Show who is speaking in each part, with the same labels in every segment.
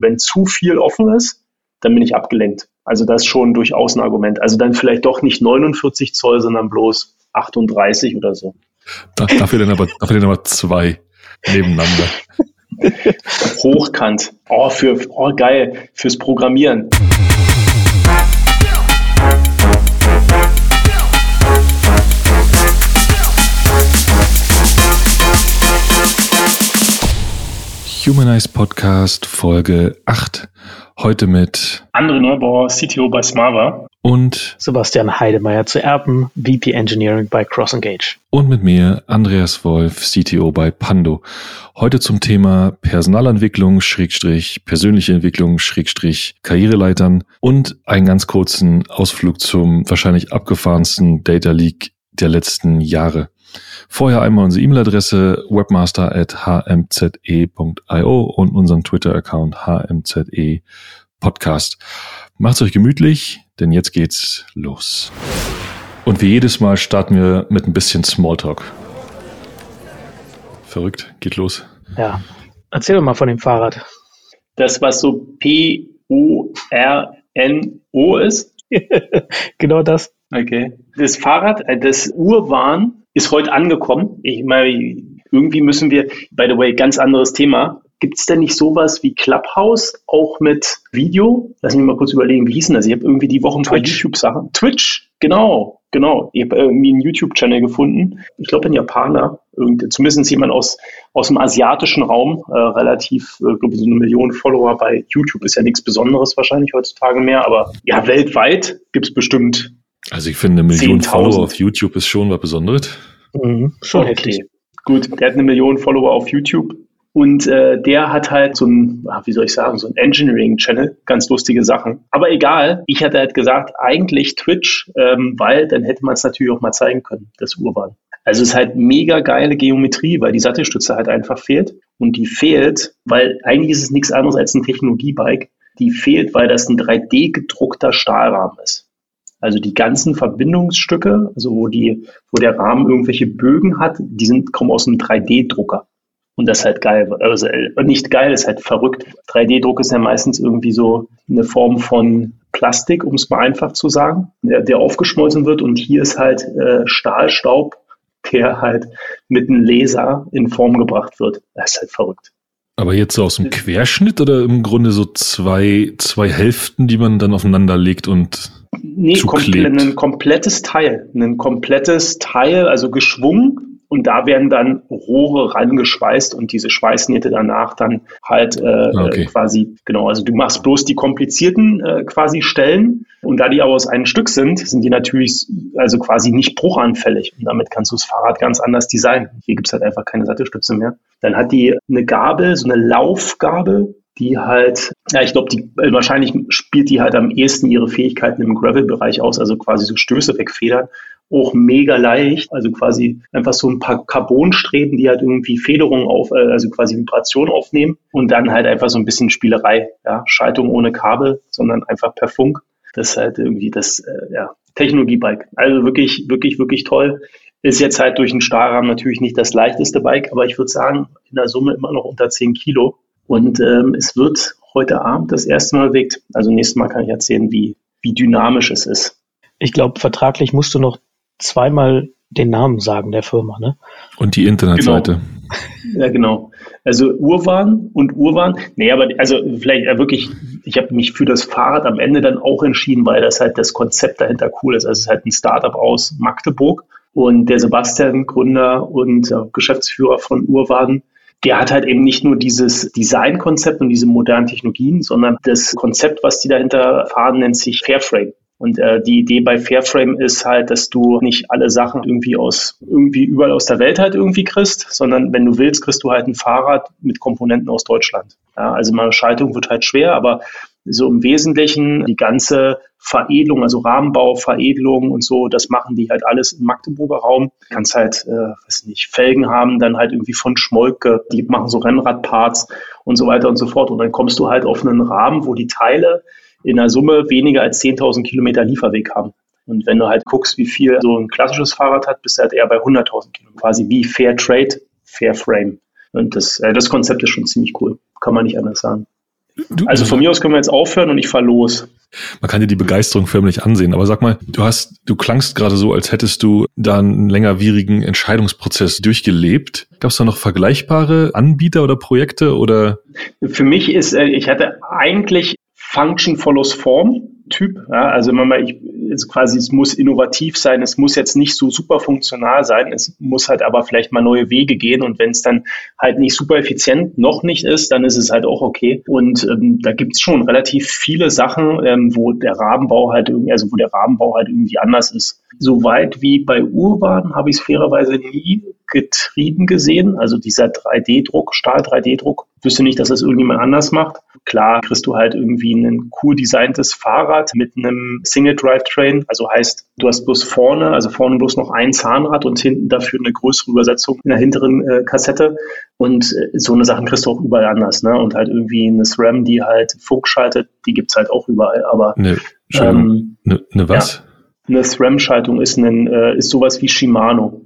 Speaker 1: Wenn zu viel offen ist, dann bin ich abgelenkt. Also das ist schon durchaus ein Argument. Also dann vielleicht doch nicht 49 Zoll, sondern bloß 38 oder so.
Speaker 2: Da, dafür, dann aber, dafür dann aber zwei nebeneinander.
Speaker 1: Hochkant. Oh, für, oh, geil. Fürs Programmieren.
Speaker 2: Humanize Podcast Folge 8. Heute mit
Speaker 1: André Neubauer, CTO bei Smava.
Speaker 2: Und
Speaker 3: Sebastian Heidemeyer zu Erben, VP Engineering bei Cross Engage.
Speaker 2: Und mit mir Andreas Wolf, CTO bei Pando. Heute zum Thema Personalentwicklung, Schrägstrich, persönliche Entwicklung, Schrägstrich, Karriereleitern und einen ganz kurzen Ausflug zum wahrscheinlich abgefahrensten Data Leak der letzten Jahre. Vorher einmal unsere E-Mail-Adresse webmaster.hmze.io und unseren Twitter-Account hmze Podcast. Macht's euch gemütlich, denn jetzt geht's los. Und wie jedes Mal starten wir mit ein bisschen Smalltalk. Verrückt, geht los.
Speaker 3: Ja, erzähl doch mal von dem Fahrrad.
Speaker 1: Das, was so P-O-R-N-O ist?
Speaker 3: genau das.
Speaker 1: Okay. Das Fahrrad, äh, das Urwahn ist heute angekommen. Ich meine, irgendwie müssen wir, by the way, ganz anderes Thema. Gibt es denn nicht sowas wie Clubhouse auch mit Video? Lass mich mal kurz überlegen, wie hieß denn das? Ich habe irgendwie die Woche ein paar YouTube-Sachen. Twitch, genau, genau. Ich habe irgendwie einen YouTube-Channel gefunden. Ich glaube, ein Japaner, zumindest jemand aus, aus dem asiatischen Raum, äh, relativ, äh, glaube so eine Million Follower bei YouTube ist ja nichts Besonderes wahrscheinlich heutzutage mehr, aber ja, weltweit gibt es bestimmt
Speaker 2: also ich finde, eine Million Follower auf YouTube ist schon was Besonderes.
Speaker 1: Mhm, schon okay. heftig. Gut, der hat eine Million Follower auf YouTube und äh, der hat halt so ein, wie soll ich sagen, so ein Engineering-Channel, ganz lustige Sachen. Aber egal, ich hatte halt gesagt, eigentlich Twitch, ähm, weil dann hätte man es natürlich auch mal zeigen können, das Urban. Also es ist halt mega geile Geometrie, weil die Sattelstütze halt einfach fehlt. Und die fehlt, weil eigentlich ist es nichts anderes als ein Technologiebike. Die fehlt, weil das ein 3D gedruckter Stahlrahmen ist. Also die ganzen Verbindungsstücke, also wo die, wo der Rahmen irgendwelche Bögen hat, die sind, kommen aus einem 3D-Drucker. Und das ist halt geil. Also äh, nicht geil, ist halt verrückt. 3D-Druck ist ja meistens irgendwie so eine Form von Plastik, um es mal einfach zu sagen, der, der aufgeschmolzen wird. Und hier ist halt äh, Stahlstaub, der halt mit einem Laser in Form gebracht wird. Das ist halt verrückt.
Speaker 2: Aber jetzt so aus dem Querschnitt oder im Grunde so zwei, zwei Hälften, die man dann aufeinander legt und
Speaker 1: Nee, komple ein komplettes Teil. Ein komplettes Teil, also geschwungen und da werden dann Rohre rangeschweißt und diese Schweißnähte danach dann halt äh, okay. quasi, genau, also du machst bloß die komplizierten äh, quasi Stellen und da die aber aus einem Stück sind, sind die natürlich also quasi nicht bruchanfällig und damit kannst du das Fahrrad ganz anders designen. Hier gibt's halt einfach keine Sattelstütze mehr. Dann hat die eine Gabel, so eine Laufgabel, die halt, ja, ich glaube, die äh, wahrscheinlich spielt die halt am ehesten ihre Fähigkeiten im Gravel-Bereich aus, also quasi so Stöße wegfedern. Auch mega leicht, also quasi einfach so ein paar Carbonstreben, die halt irgendwie Federung auf, äh, also quasi Vibration aufnehmen und dann halt einfach so ein bisschen Spielerei, ja, Schaltung ohne Kabel, sondern einfach per Funk. Das ist halt irgendwie das, äh, ja, Technologie-Bike. Also wirklich, wirklich, wirklich toll. Ist jetzt halt durch den Stahlrahmen natürlich nicht das leichteste Bike, aber ich würde sagen, in der Summe immer noch unter 10 Kilo. Und ähm, es wird heute Abend das erste Mal bewegt. Also nächstes Mal kann ich erzählen, wie, wie dynamisch es ist.
Speaker 3: Ich glaube, vertraglich musst du noch zweimal den Namen sagen der Firma, ne?
Speaker 2: Und die Internetseite.
Speaker 1: Genau. Ja, genau. Also Urwan und Urwan. Nee, aber also vielleicht ja, wirklich, ich habe mich für das Fahrrad am Ende dann auch entschieden, weil das halt das Konzept dahinter cool ist. Also es ist halt ein Startup aus Magdeburg und der Sebastian, Gründer und äh, Geschäftsführer von Urwan, der hat halt eben nicht nur dieses Designkonzept und diese modernen Technologien, sondern das Konzept, was die dahinter fahren, nennt sich Fairframe. Und äh, die Idee bei Fairframe ist halt, dass du nicht alle Sachen irgendwie aus irgendwie überall aus der Welt halt irgendwie kriegst, sondern wenn du willst, kriegst du halt ein Fahrrad mit Komponenten aus Deutschland. Ja, also meine Schaltung wird halt schwer, aber so im Wesentlichen die ganze Veredelung, also Rahmenbau, Veredelung und so, das machen die halt alles im Magdeburger Raum. Du kannst halt, äh, weiß nicht, Felgen haben, dann halt irgendwie von Schmolke, die machen so Rennradparts und so weiter und so fort. Und dann kommst du halt auf einen Rahmen, wo die Teile in der Summe weniger als 10.000 Kilometer Lieferweg haben. Und wenn du halt guckst, wie viel so ein klassisches Fahrrad hat, bist du halt eher bei 100.000 Kilometern. Quasi wie Fair Trade, Fair Frame. Und das, äh, das Konzept ist schon ziemlich cool. Kann man nicht anders sagen. Du, also von mir aus können wir jetzt aufhören und ich fahre los.
Speaker 2: Man kann dir die Begeisterung förmlich ansehen. Aber sag mal, du hast, du klangst gerade so, als hättest du da einen längerwierigen Entscheidungsprozess durchgelebt. Gab es da noch vergleichbare Anbieter oder Projekte oder?
Speaker 1: Für mich ist, äh, ich hatte eigentlich Function follows Form Typ. Ja, also wenn man, ich, ist quasi, es muss innovativ sein, es muss jetzt nicht so super funktional sein, es muss halt aber vielleicht mal neue Wege gehen und wenn es dann halt nicht super effizient noch nicht ist, dann ist es halt auch okay. Und ähm, da gibt es schon relativ viele Sachen, ähm, wo der Rabenbau halt irgendwie, also wo der Rabenbau halt irgendwie anders ist. Soweit wie bei Urban habe ich es fairerweise nie getrieben gesehen. Also dieser 3D-Druck, Stahl-3D-Druck, wüsste nicht, dass das irgendjemand anders macht. Klar kriegst du halt irgendwie ein cool designtes Fahrrad mit einem Single-Drive-Train. Also heißt, du hast bloß vorne, also vorne bloß noch ein Zahnrad und hinten dafür eine größere Übersetzung in der hinteren äh, Kassette. Und äh, so eine Sachen kriegst du auch überall anders. Ne? Und halt irgendwie eine SRAM, die halt Funk schaltet, die gibt's halt auch überall. Aber
Speaker 2: ne, ähm, ne, ne was?
Speaker 1: Ja, eine SRAM-Schaltung ist, ein, äh, ist sowas wie Shimano.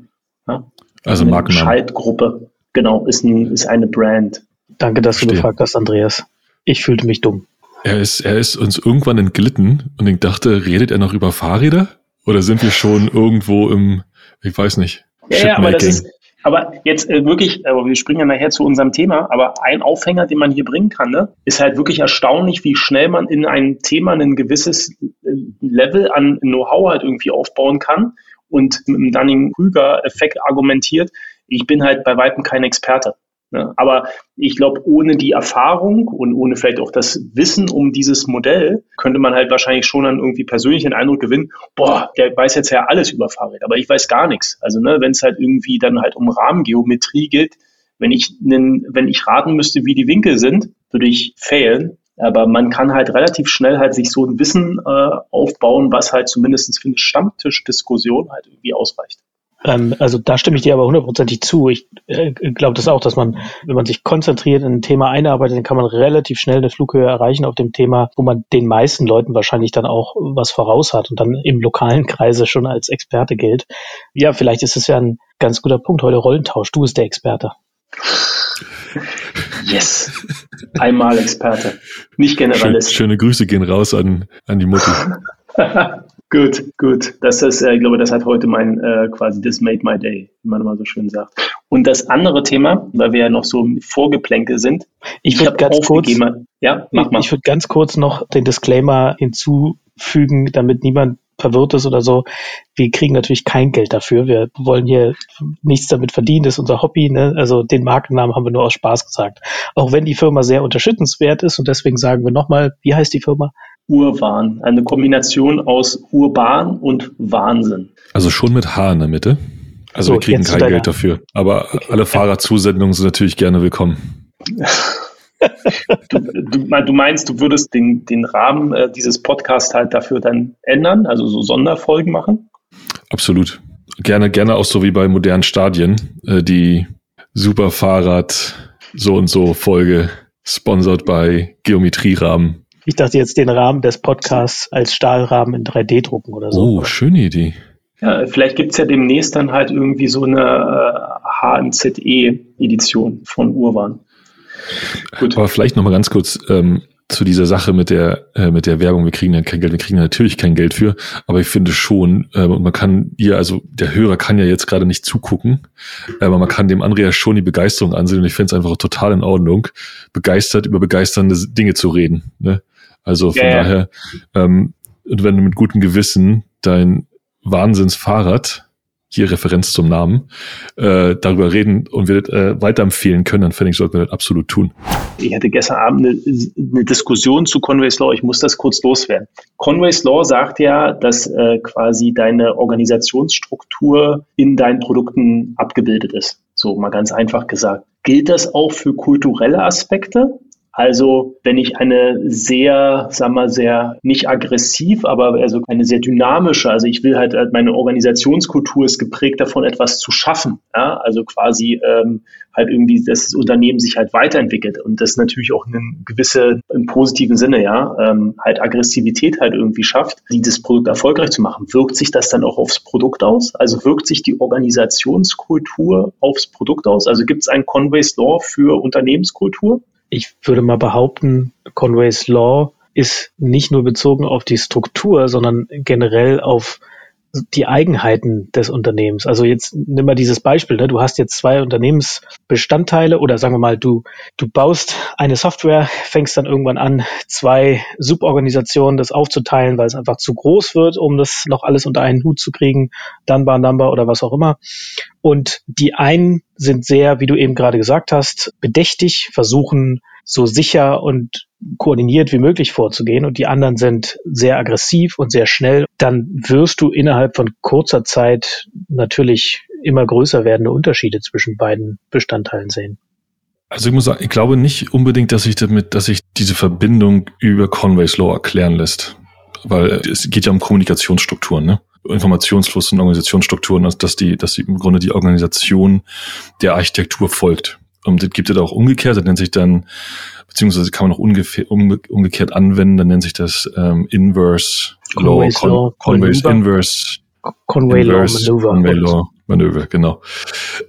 Speaker 1: Ja?
Speaker 2: Also Markenname.
Speaker 1: Schaltgruppe. Genau, ist, ein, ist eine Brand.
Speaker 3: Danke, dass Verstehe. du gefragt hast, Andreas. Ich fühlte mich dumm.
Speaker 2: Er ist, er ist uns irgendwann entglitten und ich dachte, redet er noch über Fahrräder? Oder sind wir schon irgendwo im, ich weiß nicht,
Speaker 1: ja, ja, aber das ist, aber jetzt äh, wirklich, aber wir springen ja nachher zu unserem Thema, aber ein Aufhänger, den man hier bringen kann, ne, ist halt wirklich erstaunlich, wie schnell man in ein Thema ein gewisses äh, Level an Know-how halt irgendwie aufbauen kann und mit dem Dunning-Krüger-Effekt argumentiert, ich bin halt bei Weitem kein Experte. Ne? Aber ich glaube, ohne die Erfahrung und ohne vielleicht auch das Wissen um dieses Modell könnte man halt wahrscheinlich schon dann irgendwie persönlich den Eindruck gewinnen, boah, der weiß jetzt ja alles über Fahrräder, aber ich weiß gar nichts. Also ne, wenn es halt irgendwie dann halt um Rahmengeometrie geht, wenn ich, nen, wenn ich raten müsste, wie die Winkel sind, würde ich failen. Aber man kann halt relativ schnell halt sich so ein Wissen äh, aufbauen, was halt zumindest für eine Stammtischdiskussion halt irgendwie ausreicht.
Speaker 3: Ähm, also da stimme ich dir aber hundertprozentig zu. Ich äh, glaube das auch, dass man, wenn man sich konzentriert in ein Thema einarbeitet, dann kann man relativ schnell eine Flughöhe erreichen auf dem Thema, wo man den meisten Leuten wahrscheinlich dann auch was voraus hat und dann im lokalen Kreise schon als Experte gilt. Ja, vielleicht ist es ja ein ganz guter Punkt heute Rollentausch. Du bist der Experte.
Speaker 1: Yes. Einmal Experte. Nicht Generalist.
Speaker 2: Schön, schöne Grüße gehen raus an, an die Mutti.
Speaker 1: Gut, gut. Das ist, äh, ich glaube, das hat heute mein äh, quasi das made my day, wie man immer so schön sagt. Und das andere Thema, weil wir ja noch so Vorgeplänke sind.
Speaker 3: Ich, ich würde ganz kurz, ja, mach mal. Ich würde ganz kurz noch den Disclaimer hinzufügen, damit niemand verwirrt ist oder so. Wir kriegen natürlich kein Geld dafür. Wir wollen hier nichts damit verdienen. Das ist unser Hobby. Ne? Also den Markennamen haben wir nur aus Spaß gesagt. Auch wenn die Firma sehr unterstützenswert ist und deswegen sagen wir nochmal, wie heißt die Firma?
Speaker 1: Urwahn. Eine Kombination aus urban und Wahnsinn.
Speaker 2: Also schon mit H in der Mitte. Also so, wir kriegen kein Geld dafür. Aber okay. alle Fahrradzusendungen sind natürlich gerne willkommen.
Speaker 1: du, du, du, meinst, du würdest den, den Rahmen äh, dieses Podcasts halt dafür dann ändern, also so Sonderfolgen machen?
Speaker 2: Absolut. Gerne, gerne auch so wie bei modernen Stadien, äh, die Superfahrrad so und so Folge sponsert bei Geometrierahmen.
Speaker 3: Ich dachte jetzt den Rahmen des Podcasts als Stahlrahmen in 3D drucken oder so.
Speaker 2: Oh, schöne Idee.
Speaker 1: Ja, vielleicht gibt es ja demnächst dann halt irgendwie so eine äh, HMZE-Edition von Urban.
Speaker 2: Gut. Aber vielleicht nochmal ganz kurz ähm, zu dieser Sache mit der, äh, mit der Werbung. Wir kriegen ja kein Geld, wir kriegen ja natürlich kein Geld für, aber ich finde schon, äh, man kann ihr, also der Hörer kann ja jetzt gerade nicht zugucken, aber man kann dem Andreas schon die Begeisterung ansehen und ich finde es einfach total in Ordnung, begeistert über begeisternde Dinge zu reden. Ne? Also von yeah. daher, ähm, und wenn du mit gutem Gewissen dein Wahnsinnsfahrrad, hier Referenz zum Namen, äh, darüber reden und wir äh, weiterempfehlen können, dann finde ich, sollten wir das absolut tun.
Speaker 1: Ich hatte gestern Abend eine, eine, Diskussion zu Conway's Law. Ich muss das kurz loswerden. Conway's Law sagt ja, dass äh, quasi deine Organisationsstruktur in deinen Produkten abgebildet ist. So mal ganz einfach gesagt. Gilt das auch für kulturelle Aspekte? Also wenn ich eine sehr, sagen wir sehr nicht aggressiv, aber also eine sehr dynamische, also ich will halt, äh, meine Organisationskultur ist geprägt davon, etwas zu schaffen. Ja? Also quasi ähm, halt irgendwie, dass das Unternehmen sich halt weiterentwickelt und das natürlich auch einen gewisse, im positiven Sinne, ja, ähm, halt Aggressivität halt irgendwie schafft, die das Produkt erfolgreich zu machen. Wirkt sich das dann auch aufs Produkt aus? Also wirkt sich die Organisationskultur aufs Produkt aus? Also gibt es ein Conway's Law für Unternehmenskultur?
Speaker 3: Ich würde mal behaupten, Conway's Law ist nicht nur bezogen auf die Struktur, sondern generell auf die Eigenheiten des Unternehmens. Also jetzt nimm mal dieses Beispiel, ne? du hast jetzt zwei Unternehmensbestandteile oder sagen wir mal, du, du baust eine Software, fängst dann irgendwann an, zwei Suborganisationen das aufzuteilen, weil es einfach zu groß wird, um das noch alles unter einen Hut zu kriegen, Dunbar Number oder was auch immer. Und die einen sind sehr, wie du eben gerade gesagt hast, bedächtig, versuchen so sicher und koordiniert wie möglich vorzugehen und die anderen sind sehr aggressiv und sehr schnell, dann wirst du innerhalb von kurzer Zeit natürlich immer größer werdende Unterschiede zwischen beiden Bestandteilen sehen.
Speaker 2: Also ich muss sagen, ich glaube nicht unbedingt, dass sich damit, dass sich diese Verbindung über Conway's Law erklären lässt. Weil es geht ja um Kommunikationsstrukturen, ne? Informationsfluss und Organisationsstrukturen, dass die, dass die im Grunde die Organisation der Architektur folgt. Und das gibt es auch umgekehrt, das nennt sich dann, beziehungsweise kann man auch ungefähr, umge umgekehrt anwenden, dann nennt sich das ähm, Inverse Law, Con Conway's Inverse
Speaker 3: Conway Law Manöver.
Speaker 2: Conway Law Manöver, genau.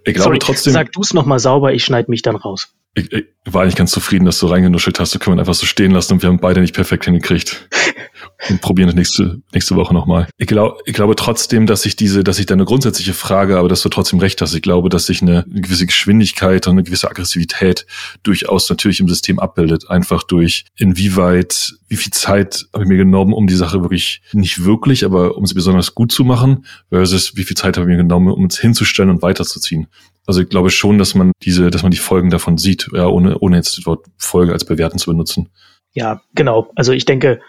Speaker 3: Ich glaube Sorry, trotzdem. Sag du es nochmal sauber, ich schneide mich dann raus.
Speaker 2: Ich, ich war eigentlich ganz zufrieden, dass du reingenuschelt hast. Du können wir einfach so stehen lassen und wir haben beide nicht perfekt hingekriegt. und probieren das nächste, nächste Woche nochmal. Ich, glaube, ich glaube trotzdem, dass ich diese, dass ich deine grundsätzliche Frage, aber dass du trotzdem recht hast. Ich glaube, dass sich eine, eine gewisse Geschwindigkeit und eine gewisse Aggressivität durchaus natürlich im System abbildet. Einfach durch inwieweit, wie viel Zeit habe ich mir genommen, um die Sache wirklich, nicht wirklich, aber um sie besonders gut zu machen, versus wie viel Zeit habe ich mir genommen, um es hinzustellen und weiterzuziehen. Also ich glaube schon, dass man diese, dass man die Folgen davon sieht, ja, ohne, ohne jetzt das Wort Folge als bewerten zu benutzen.
Speaker 3: Ja, genau. Also ich denke,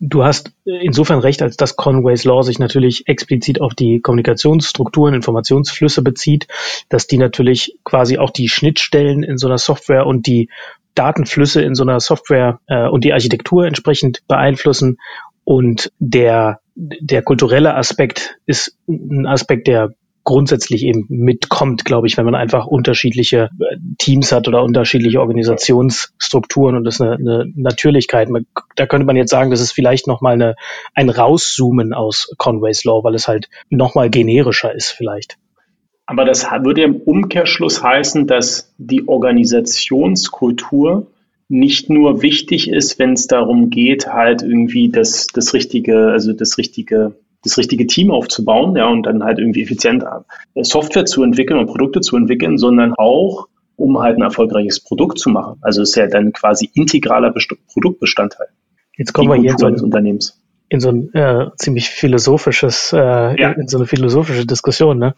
Speaker 3: du hast insofern recht, als dass Conway's Law sich natürlich explizit auf die Kommunikationsstrukturen, Informationsflüsse bezieht, dass die natürlich quasi auch die Schnittstellen in so einer Software und die Datenflüsse in so einer Software äh, und die Architektur entsprechend beeinflussen. Und der, der kulturelle Aspekt ist ein Aspekt, der grundsätzlich eben mitkommt, glaube ich, wenn man einfach unterschiedliche äh, Teams hat oder unterschiedliche Organisationsstrukturen und das ist eine, eine Natürlichkeit. Man, da könnte man jetzt sagen, das ist vielleicht nochmal ein Rauszoomen aus Conway's Law, weil es halt nochmal generischer ist vielleicht.
Speaker 1: Aber das würde im Umkehrschluss heißen, dass die Organisationskultur nicht nur wichtig ist, wenn es darum geht, halt irgendwie das, das richtige, also das richtige das richtige Team aufzubauen, ja, und dann halt irgendwie effizient äh, Software zu entwickeln und Produkte zu entwickeln, sondern auch, um halt ein erfolgreiches Produkt zu machen. Also ist ja dann quasi integraler Best Produktbestandteil.
Speaker 3: Jetzt kommen wir hier in so, ein, Unternehmens. in so ein äh, ziemlich philosophisches, äh, ja. in so eine philosophische Diskussion, ne?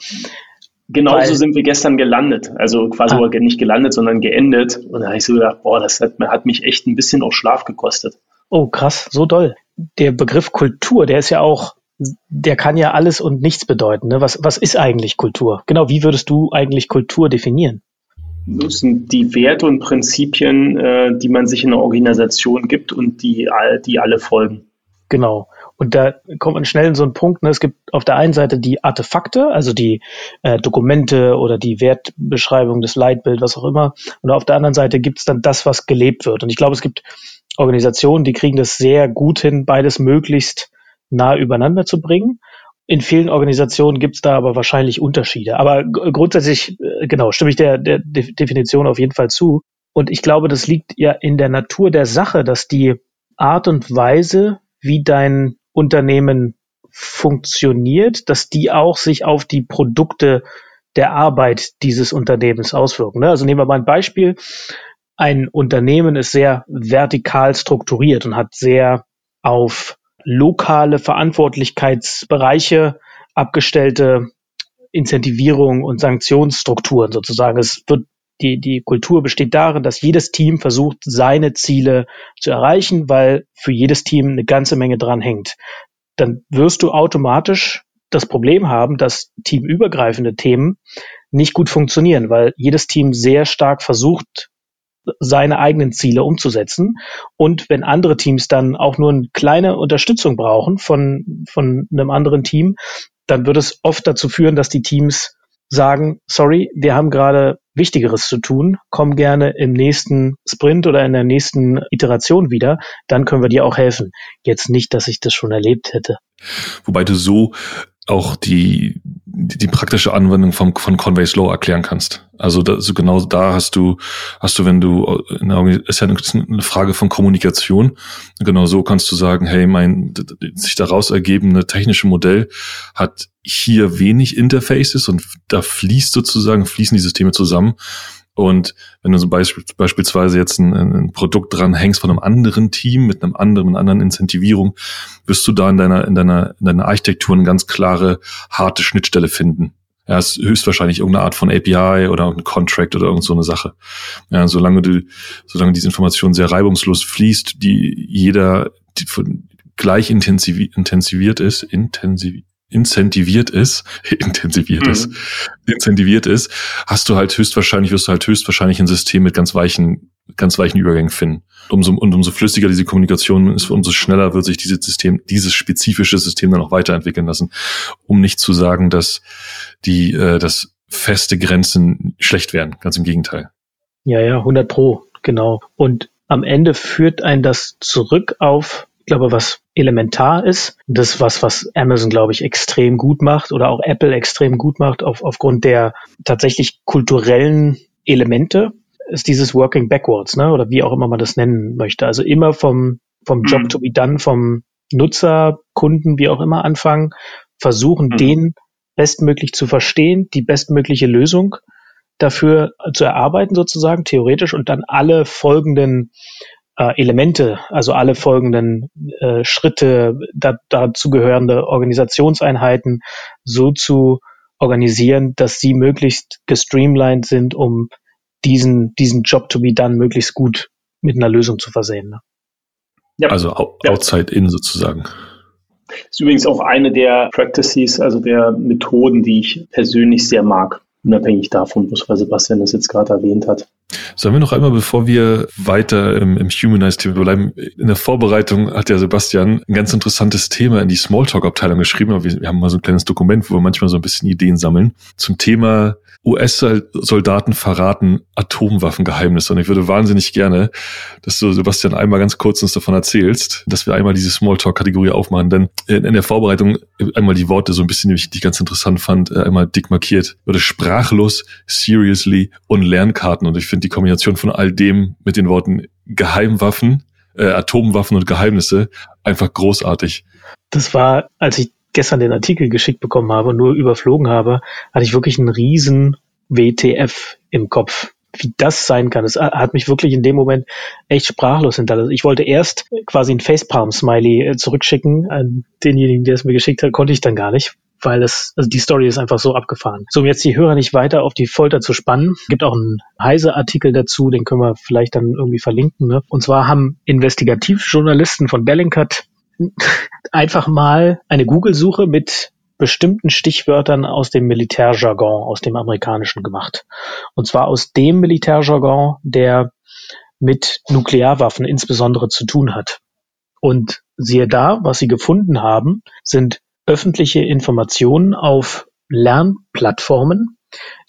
Speaker 1: Genauso sind wir gestern gelandet. Also quasi ah. nicht gelandet, sondern geendet. Und da habe ich so gedacht, boah, das hat, hat mich echt ein bisschen auch Schlaf gekostet.
Speaker 3: Oh, krass, so doll. Der Begriff Kultur, der ist ja auch der kann ja alles und nichts bedeuten. Ne? Was, was ist eigentlich Kultur? Genau, wie würdest du eigentlich Kultur definieren?
Speaker 1: Das sind die Werte und Prinzipien, äh, die man sich in einer Organisation gibt und die, die alle folgen.
Speaker 3: Genau. Und da kommt man schnell in so einen Punkt, ne? es gibt auf der einen Seite die Artefakte, also die äh, Dokumente oder die Wertbeschreibung, das Leitbild, was auch immer. Und auf der anderen Seite gibt es dann das, was gelebt wird. Und ich glaube, es gibt Organisationen, die kriegen das sehr gut hin, beides möglichst nah übereinander zu bringen. In vielen Organisationen gibt es da aber wahrscheinlich Unterschiede. Aber grundsätzlich, äh, genau, stimme ich der, der Definition auf jeden Fall zu. Und ich glaube, das liegt ja in der Natur der Sache, dass die Art und Weise, wie dein Unternehmen funktioniert, dass die auch sich auf die Produkte der Arbeit dieses Unternehmens auswirken. Ne? Also nehmen wir mal ein Beispiel. Ein Unternehmen ist sehr vertikal strukturiert und hat sehr auf lokale Verantwortlichkeitsbereiche abgestellte Incentivierung und Sanktionsstrukturen sozusagen. Es wird die, die Kultur besteht darin, dass jedes Team versucht, seine Ziele zu erreichen, weil für jedes Team eine ganze Menge dran hängt. Dann wirst du automatisch das Problem haben, dass teamübergreifende Themen nicht gut funktionieren, weil jedes Team sehr stark versucht, seine eigenen Ziele umzusetzen. Und wenn andere Teams dann auch nur eine kleine Unterstützung brauchen von, von einem anderen Team, dann wird es oft dazu führen, dass die Teams sagen, sorry, wir haben gerade Wichtigeres zu tun, komm gerne im nächsten Sprint oder in der nächsten Iteration wieder, dann können wir dir auch helfen. Jetzt nicht, dass ich das schon erlebt hätte.
Speaker 2: Wobei du so auch die die, die praktische Anwendung vom, von Conway Slow erklären kannst. Also, da, also genau da hast du, hast du, wenn du, ist ja eine Frage von Kommunikation. Genau so kannst du sagen, hey, mein sich daraus ergebende technische Modell hat hier wenig Interfaces und da fließt sozusagen, fließen die Systeme zusammen. Und wenn du so beisp beispielsweise jetzt ein, ein, Produkt dran hängst von einem anderen Team mit einem anderen, einer anderen Incentivierung, wirst du da in deiner, in deiner, in deiner Architektur eine ganz klare, harte Schnittstelle finden. Ja, ist höchstwahrscheinlich irgendeine Art von API oder ein Contract oder irgend so eine Sache. Ja, solange du, solange diese Information sehr reibungslos fließt, die jeder die von, gleich intensiv, intensiviert ist, intensiv, incentiviert ist, intensiviert mhm. ist, incentiviert ist, hast du halt höchstwahrscheinlich, wirst du halt höchstwahrscheinlich ein System mit ganz weichen, ganz weichen Übergängen finden. Umso, und umso flüssiger diese Kommunikation ist, umso schneller wird sich dieses System, dieses spezifische System dann auch weiterentwickeln lassen. Um nicht zu sagen, dass die, äh, dass feste Grenzen schlecht werden. Ganz im Gegenteil.
Speaker 3: Ja, ja, 100 pro, genau. Und am Ende führt ein das zurück auf glaube, was elementar ist. Das was, was Amazon, glaube ich, extrem gut macht oder auch Apple extrem gut macht auf, aufgrund der tatsächlich kulturellen Elemente, ist dieses Working Backwards, ne? Oder wie auch immer man das nennen möchte. Also immer vom, vom Job mhm. to be done, vom Nutzer, Kunden, wie auch immer anfangen, versuchen, mhm. den bestmöglich zu verstehen, die bestmögliche Lösung dafür zu erarbeiten sozusagen, theoretisch, und dann alle folgenden äh, Elemente, also alle folgenden äh, Schritte, da, dazu gehörende Organisationseinheiten so zu organisieren, dass sie möglichst gestreamlined sind, um diesen, diesen Job to be done möglichst gut mit einer Lösung zu versehen. Ne?
Speaker 2: Ja. Also outside in sozusagen.
Speaker 1: Das ist übrigens auch eine der Practices, also der Methoden, die ich persönlich sehr mag, unabhängig davon, was Sebastian das jetzt gerade erwähnt hat.
Speaker 2: Sollen wir noch einmal, bevor wir weiter im, im Humanized-Thema bleiben, in der Vorbereitung hat der Sebastian ein ganz interessantes Thema in die Smalltalk-Abteilung geschrieben. Wir, wir haben mal so ein kleines Dokument, wo wir manchmal so ein bisschen Ideen sammeln zum Thema US-Soldaten verraten Atomwaffengeheimnisse. Und ich würde wahnsinnig gerne, dass du, Sebastian, einmal ganz kurz uns davon erzählst, dass wir einmal diese Smalltalk-Kategorie aufmachen. Denn in, in, der Vorbereitung einmal die Worte so ein bisschen, die ich, ganz interessant fand, äh, einmal dick markiert. Würde sprachlos, seriously und Lernkarten. Und ich finde die Kombination von all dem mit den Worten Geheimwaffen, äh, Atomwaffen und Geheimnisse einfach großartig.
Speaker 3: Das war, als ich gestern den Artikel geschickt bekommen habe und nur überflogen habe, hatte ich wirklich einen riesen WTF im Kopf. Wie das sein kann, das hat mich wirklich in dem Moment echt sprachlos hinterlassen. Ich wollte erst quasi ein Facepalm-Smiley äh, zurückschicken an denjenigen, der es mir geschickt hat, konnte ich dann gar nicht, weil es, also die Story ist einfach so abgefahren. So, um jetzt die Hörer nicht weiter auf die Folter zu spannen, gibt auch einen Heise-Artikel dazu, den können wir vielleicht dann irgendwie verlinken. Ne? Und zwar haben Investigativjournalisten von Bellingcat einfach mal eine Google-Suche mit bestimmten Stichwörtern aus dem Militärjargon, aus dem amerikanischen gemacht. Und zwar aus dem Militärjargon, der mit Nuklearwaffen insbesondere zu tun hat. Und siehe da, was sie gefunden haben, sind öffentliche Informationen auf Lernplattformen,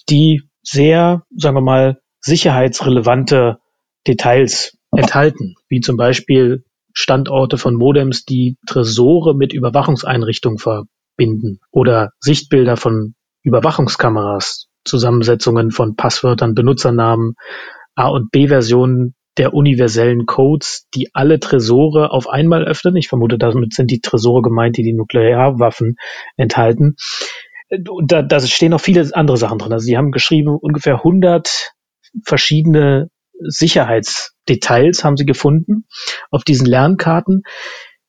Speaker 3: die sehr, sagen wir mal, sicherheitsrelevante Details enthalten, wie zum Beispiel Standorte von Modems, die Tresore mit Überwachungseinrichtungen verbinden oder Sichtbilder von Überwachungskameras, Zusammensetzungen von Passwörtern, Benutzernamen, A- und B-Versionen der universellen Codes, die alle Tresore auf einmal öffnen. Ich vermute, damit sind die Tresore gemeint, die die Nuklearwaffen enthalten. Da, da stehen noch viele andere Sachen drin. Also sie haben geschrieben, ungefähr 100 verschiedene Sicherheitsdetails haben sie gefunden auf diesen Lernkarten.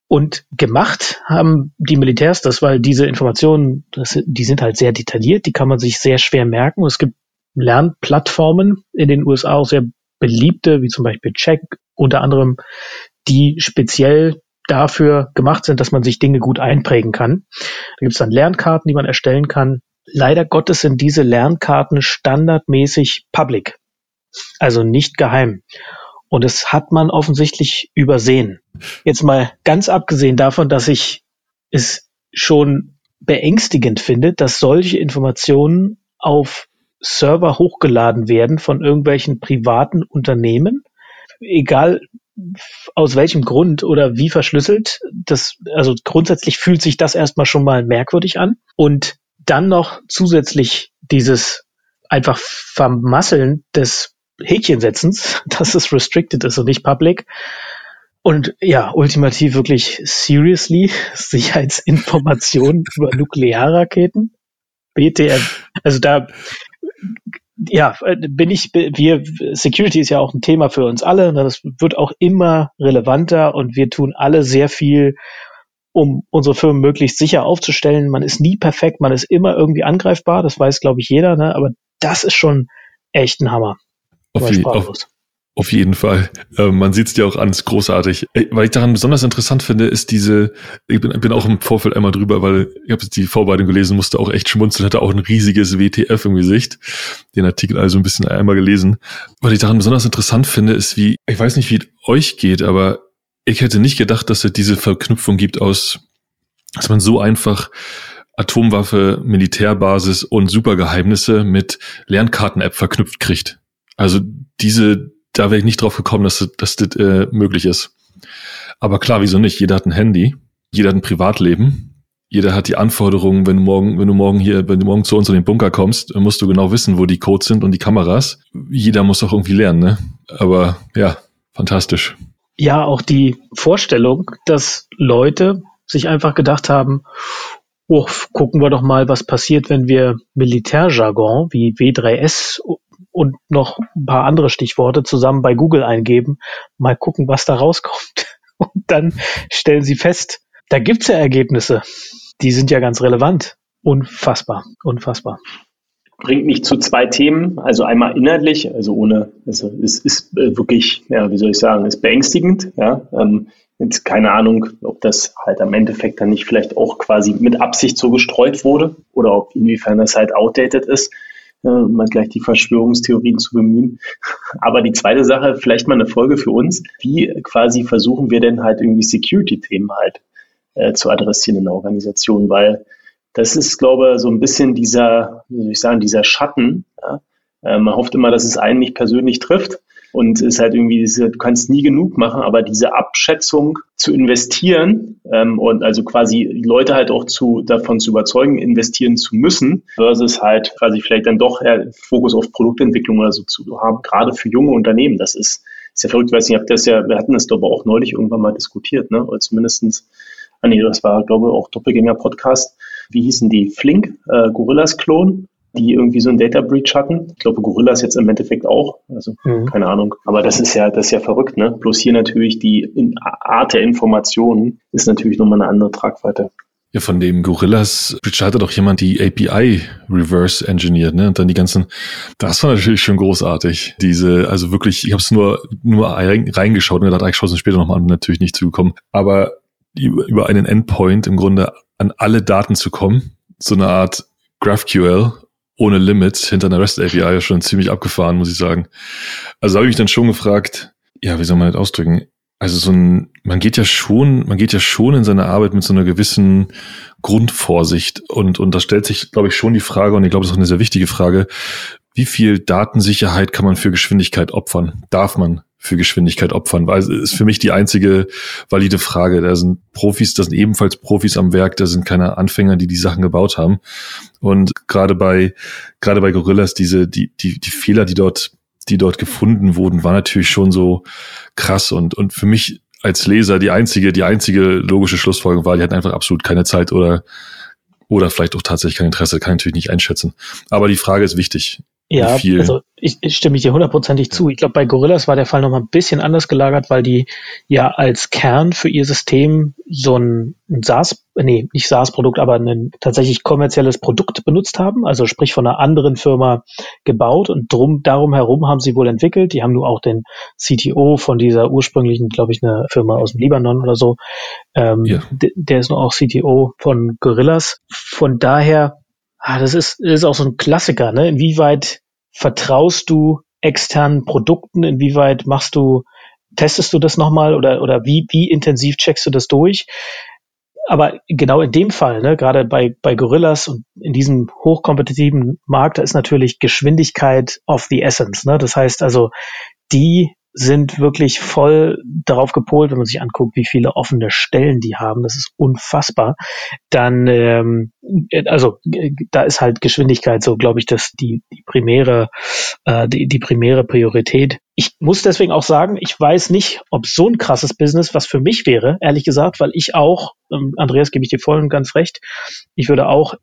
Speaker 3: Und gemacht haben die Militärs das, weil diese Informationen, das, die sind halt sehr detailliert, die kann man sich sehr schwer merken. Es gibt Lernplattformen in den USA auch sehr beliebte, wie zum Beispiel Check, unter anderem, die speziell dafür gemacht sind, dass man sich Dinge gut einprägen kann. Da gibt es dann Lernkarten, die man erstellen kann. Leider Gottes sind diese Lernkarten standardmäßig public also nicht geheim. Und das hat man offensichtlich übersehen. Jetzt mal ganz abgesehen davon, dass ich es schon beängstigend finde, dass solche Informationen auf Server hochgeladen werden von irgendwelchen privaten Unternehmen, egal aus welchem Grund oder wie verschlüsselt. Das, also grundsätzlich fühlt sich das erstmal schon mal merkwürdig an. Und dann noch zusätzlich dieses einfach Vermasseln des Häkchensetzens, dass es restricted ist und nicht public. Und ja, ultimativ wirklich seriously Sicherheitsinformationen über Nuklearraketen. BTF. Also da, ja, bin ich, wir, Security ist ja auch ein Thema für uns alle. Ne? Das wird auch immer relevanter und wir tun alle sehr viel, um unsere Firmen möglichst sicher aufzustellen. Man ist nie perfekt, man ist immer irgendwie angreifbar. Das weiß, glaube ich, jeder. Ne? Aber das ist schon echt ein Hammer.
Speaker 2: Auf, je, auf, auf, jeden Fall. Äh, man sieht es dir auch an, ist großartig. Äh, weil ich daran besonders interessant finde, ist diese, ich bin, bin auch im Vorfeld einmal drüber, weil ich habe die Vorbereitung gelesen, musste auch echt schmunzeln, hatte auch ein riesiges WTF im Gesicht. Den Artikel also ein bisschen einmal gelesen. Was ich daran besonders interessant finde, ist wie, ich weiß nicht, wie es euch geht, aber ich hätte nicht gedacht, dass es diese Verknüpfung gibt aus, dass man so einfach Atomwaffe, Militärbasis und Supergeheimnisse mit Lernkarten-App verknüpft kriegt. Also diese, da wäre ich nicht drauf gekommen, dass, dass das äh, möglich ist. Aber klar, wieso nicht? Jeder hat ein Handy, jeder hat ein Privatleben, jeder hat die Anforderungen, wenn du morgen, wenn du morgen hier, wenn du morgen zu uns in den Bunker kommst, musst du genau wissen, wo die Codes sind und die Kameras. Jeder muss auch irgendwie lernen, ne? Aber ja, fantastisch.
Speaker 3: Ja, auch die Vorstellung, dass Leute sich einfach gedacht haben, oh, gucken wir doch mal, was passiert, wenn wir Militärjargon wie W3S und noch ein paar andere Stichworte zusammen bei Google eingeben, mal gucken, was da rauskommt. Und dann stellen sie fest, da gibt's ja Ergebnisse. Die sind ja ganz relevant. Unfassbar, unfassbar.
Speaker 1: Bringt mich zu zwei Themen. Also einmal inhaltlich, also ohne, also es ist äh, wirklich, ja, wie soll ich sagen, ist beängstigend. Ja, ähm, Jetzt keine Ahnung, ob das halt am Endeffekt dann nicht vielleicht auch quasi mit Absicht so gestreut wurde oder ob inwiefern das halt outdated ist, äh, mal gleich die Verschwörungstheorien zu bemühen. Aber die zweite Sache, vielleicht mal eine Folge für uns. Wie quasi versuchen wir denn halt irgendwie Security-Themen halt äh, zu adressieren in der Organisation? Weil das ist, glaube ich, so ein bisschen dieser, wie soll ich sagen, dieser Schatten. Ja? Äh, man hofft immer, dass es einen nicht persönlich trifft. Und es ist halt irgendwie, diese, du kannst nie genug machen, aber diese Abschätzung zu investieren ähm, und also quasi Leute halt auch zu, davon zu überzeugen, investieren zu müssen, versus halt quasi vielleicht dann doch eher Fokus auf Produktentwicklung oder so zu haben, gerade für junge Unternehmen. Das ist, ist ja verrückt, ich weiß nicht, das ja, wir hatten das aber auch neulich irgendwann mal diskutiert, ne? Oder zumindestens, ah nee, das war, glaube ich, auch Doppelgänger-Podcast. Wie hießen die? Flink, äh, Gorillas-Klon die irgendwie so ein Data Breach hatten. Ich glaube, Gorilla ist jetzt im Endeffekt auch. Also mhm. keine Ahnung. Aber das ist ja, das ist ja verrückt, ne? Bloß hier natürlich die Art der Informationen ist natürlich nochmal eine andere Tragweite.
Speaker 2: Ja, von dem Gorillas Breach hatte doch jemand die API reverse engineert, ne? Und dann die ganzen, das war natürlich schon großartig. Diese, also wirklich, ich habe es nur nur reingeschaut und gedacht, ich schaue es später nochmal an, natürlich nicht zugekommen. Aber über einen Endpoint im Grunde an alle Daten zu kommen, so eine Art GraphQL ohne Limits hinter einer REST API schon ziemlich abgefahren, muss ich sagen. Also habe ich mich dann schon gefragt, ja, wie soll man das ausdrücken? Also so ein, man geht ja schon, man geht ja schon in seine Arbeit mit so einer gewissen Grundvorsicht und, und da stellt sich, glaube ich, schon die Frage, und ich glaube, das ist auch eine sehr wichtige Frage, wie viel Datensicherheit kann man für Geschwindigkeit opfern? Darf man für Geschwindigkeit opfern? Weil es ist für mich die einzige valide Frage. Da sind Profis, da sind ebenfalls Profis am Werk, da sind keine Anfänger, die die Sachen gebaut haben. Und gerade bei, gerade bei Gorillas, diese, die, die, die Fehler, die dort, die dort gefunden wurden, war natürlich schon so krass und, und für mich als Leser die einzige, die einzige logische Schlussfolgerung war, die hatten einfach absolut keine Zeit oder, oder vielleicht auch tatsächlich kein Interesse, kann ich natürlich nicht einschätzen. Aber die Frage ist wichtig.
Speaker 3: Ja, also ich, ich stimme dir hundertprozentig zu. Ich glaube, bei Gorillas war der Fall noch mal ein bisschen anders gelagert, weil die ja als Kern für ihr System so ein, ein SaaS, nee, nicht SaaS-Produkt, aber ein tatsächlich kommerzielles Produkt benutzt haben, also sprich von einer anderen Firma gebaut und drum, darum herum haben sie wohl entwickelt. Die haben nur auch den CTO von dieser ursprünglichen, glaube ich, eine Firma aus dem Libanon oder so. Ähm, ja. Der ist nur auch CTO von Gorillas. Von daher Ah, das ist, ist auch so ein Klassiker, ne? Inwieweit vertraust du externen Produkten? Inwieweit machst du, testest du das nochmal oder, oder wie, wie intensiv checkst du das durch? Aber genau in dem Fall, ne, gerade bei, bei Gorillas und in diesem hochkompetitiven Markt, da ist natürlich Geschwindigkeit of the essence. Ne? Das heißt also, die sind wirklich voll darauf gepolt, wenn man sich anguckt, wie viele offene Stellen die haben. Das ist unfassbar. Dann, ähm, also da ist halt Geschwindigkeit so, glaube ich, dass die, die primäre, äh, die, die primäre Priorität. Ich muss deswegen auch sagen, ich weiß nicht, ob so ein krasses Business was für mich wäre, ehrlich gesagt, weil ich auch, ähm, Andreas, gebe ich dir voll und ganz recht, ich würde auch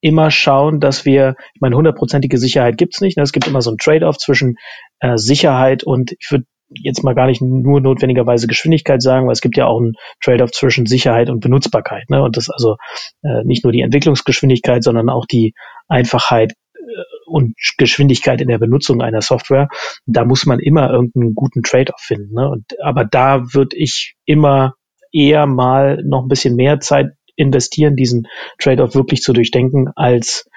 Speaker 3: immer schauen, dass wir, ich meine, hundertprozentige Sicherheit gibt's nicht. Ne? Es gibt immer so ein Trade-off zwischen äh, Sicherheit und ich würde jetzt mal gar nicht nur notwendigerweise Geschwindigkeit sagen, weil es gibt ja auch einen Trade-off zwischen Sicherheit und Benutzbarkeit. Ne? Und das also äh, nicht nur die Entwicklungsgeschwindigkeit, sondern auch die Einfachheit äh, und Geschwindigkeit in der Benutzung einer Software. Da muss man immer irgendeinen guten Trade-off finden. Ne? Und, aber da würde ich immer eher mal noch ein bisschen mehr Zeit investieren, diesen Trade-off wirklich zu durchdenken, als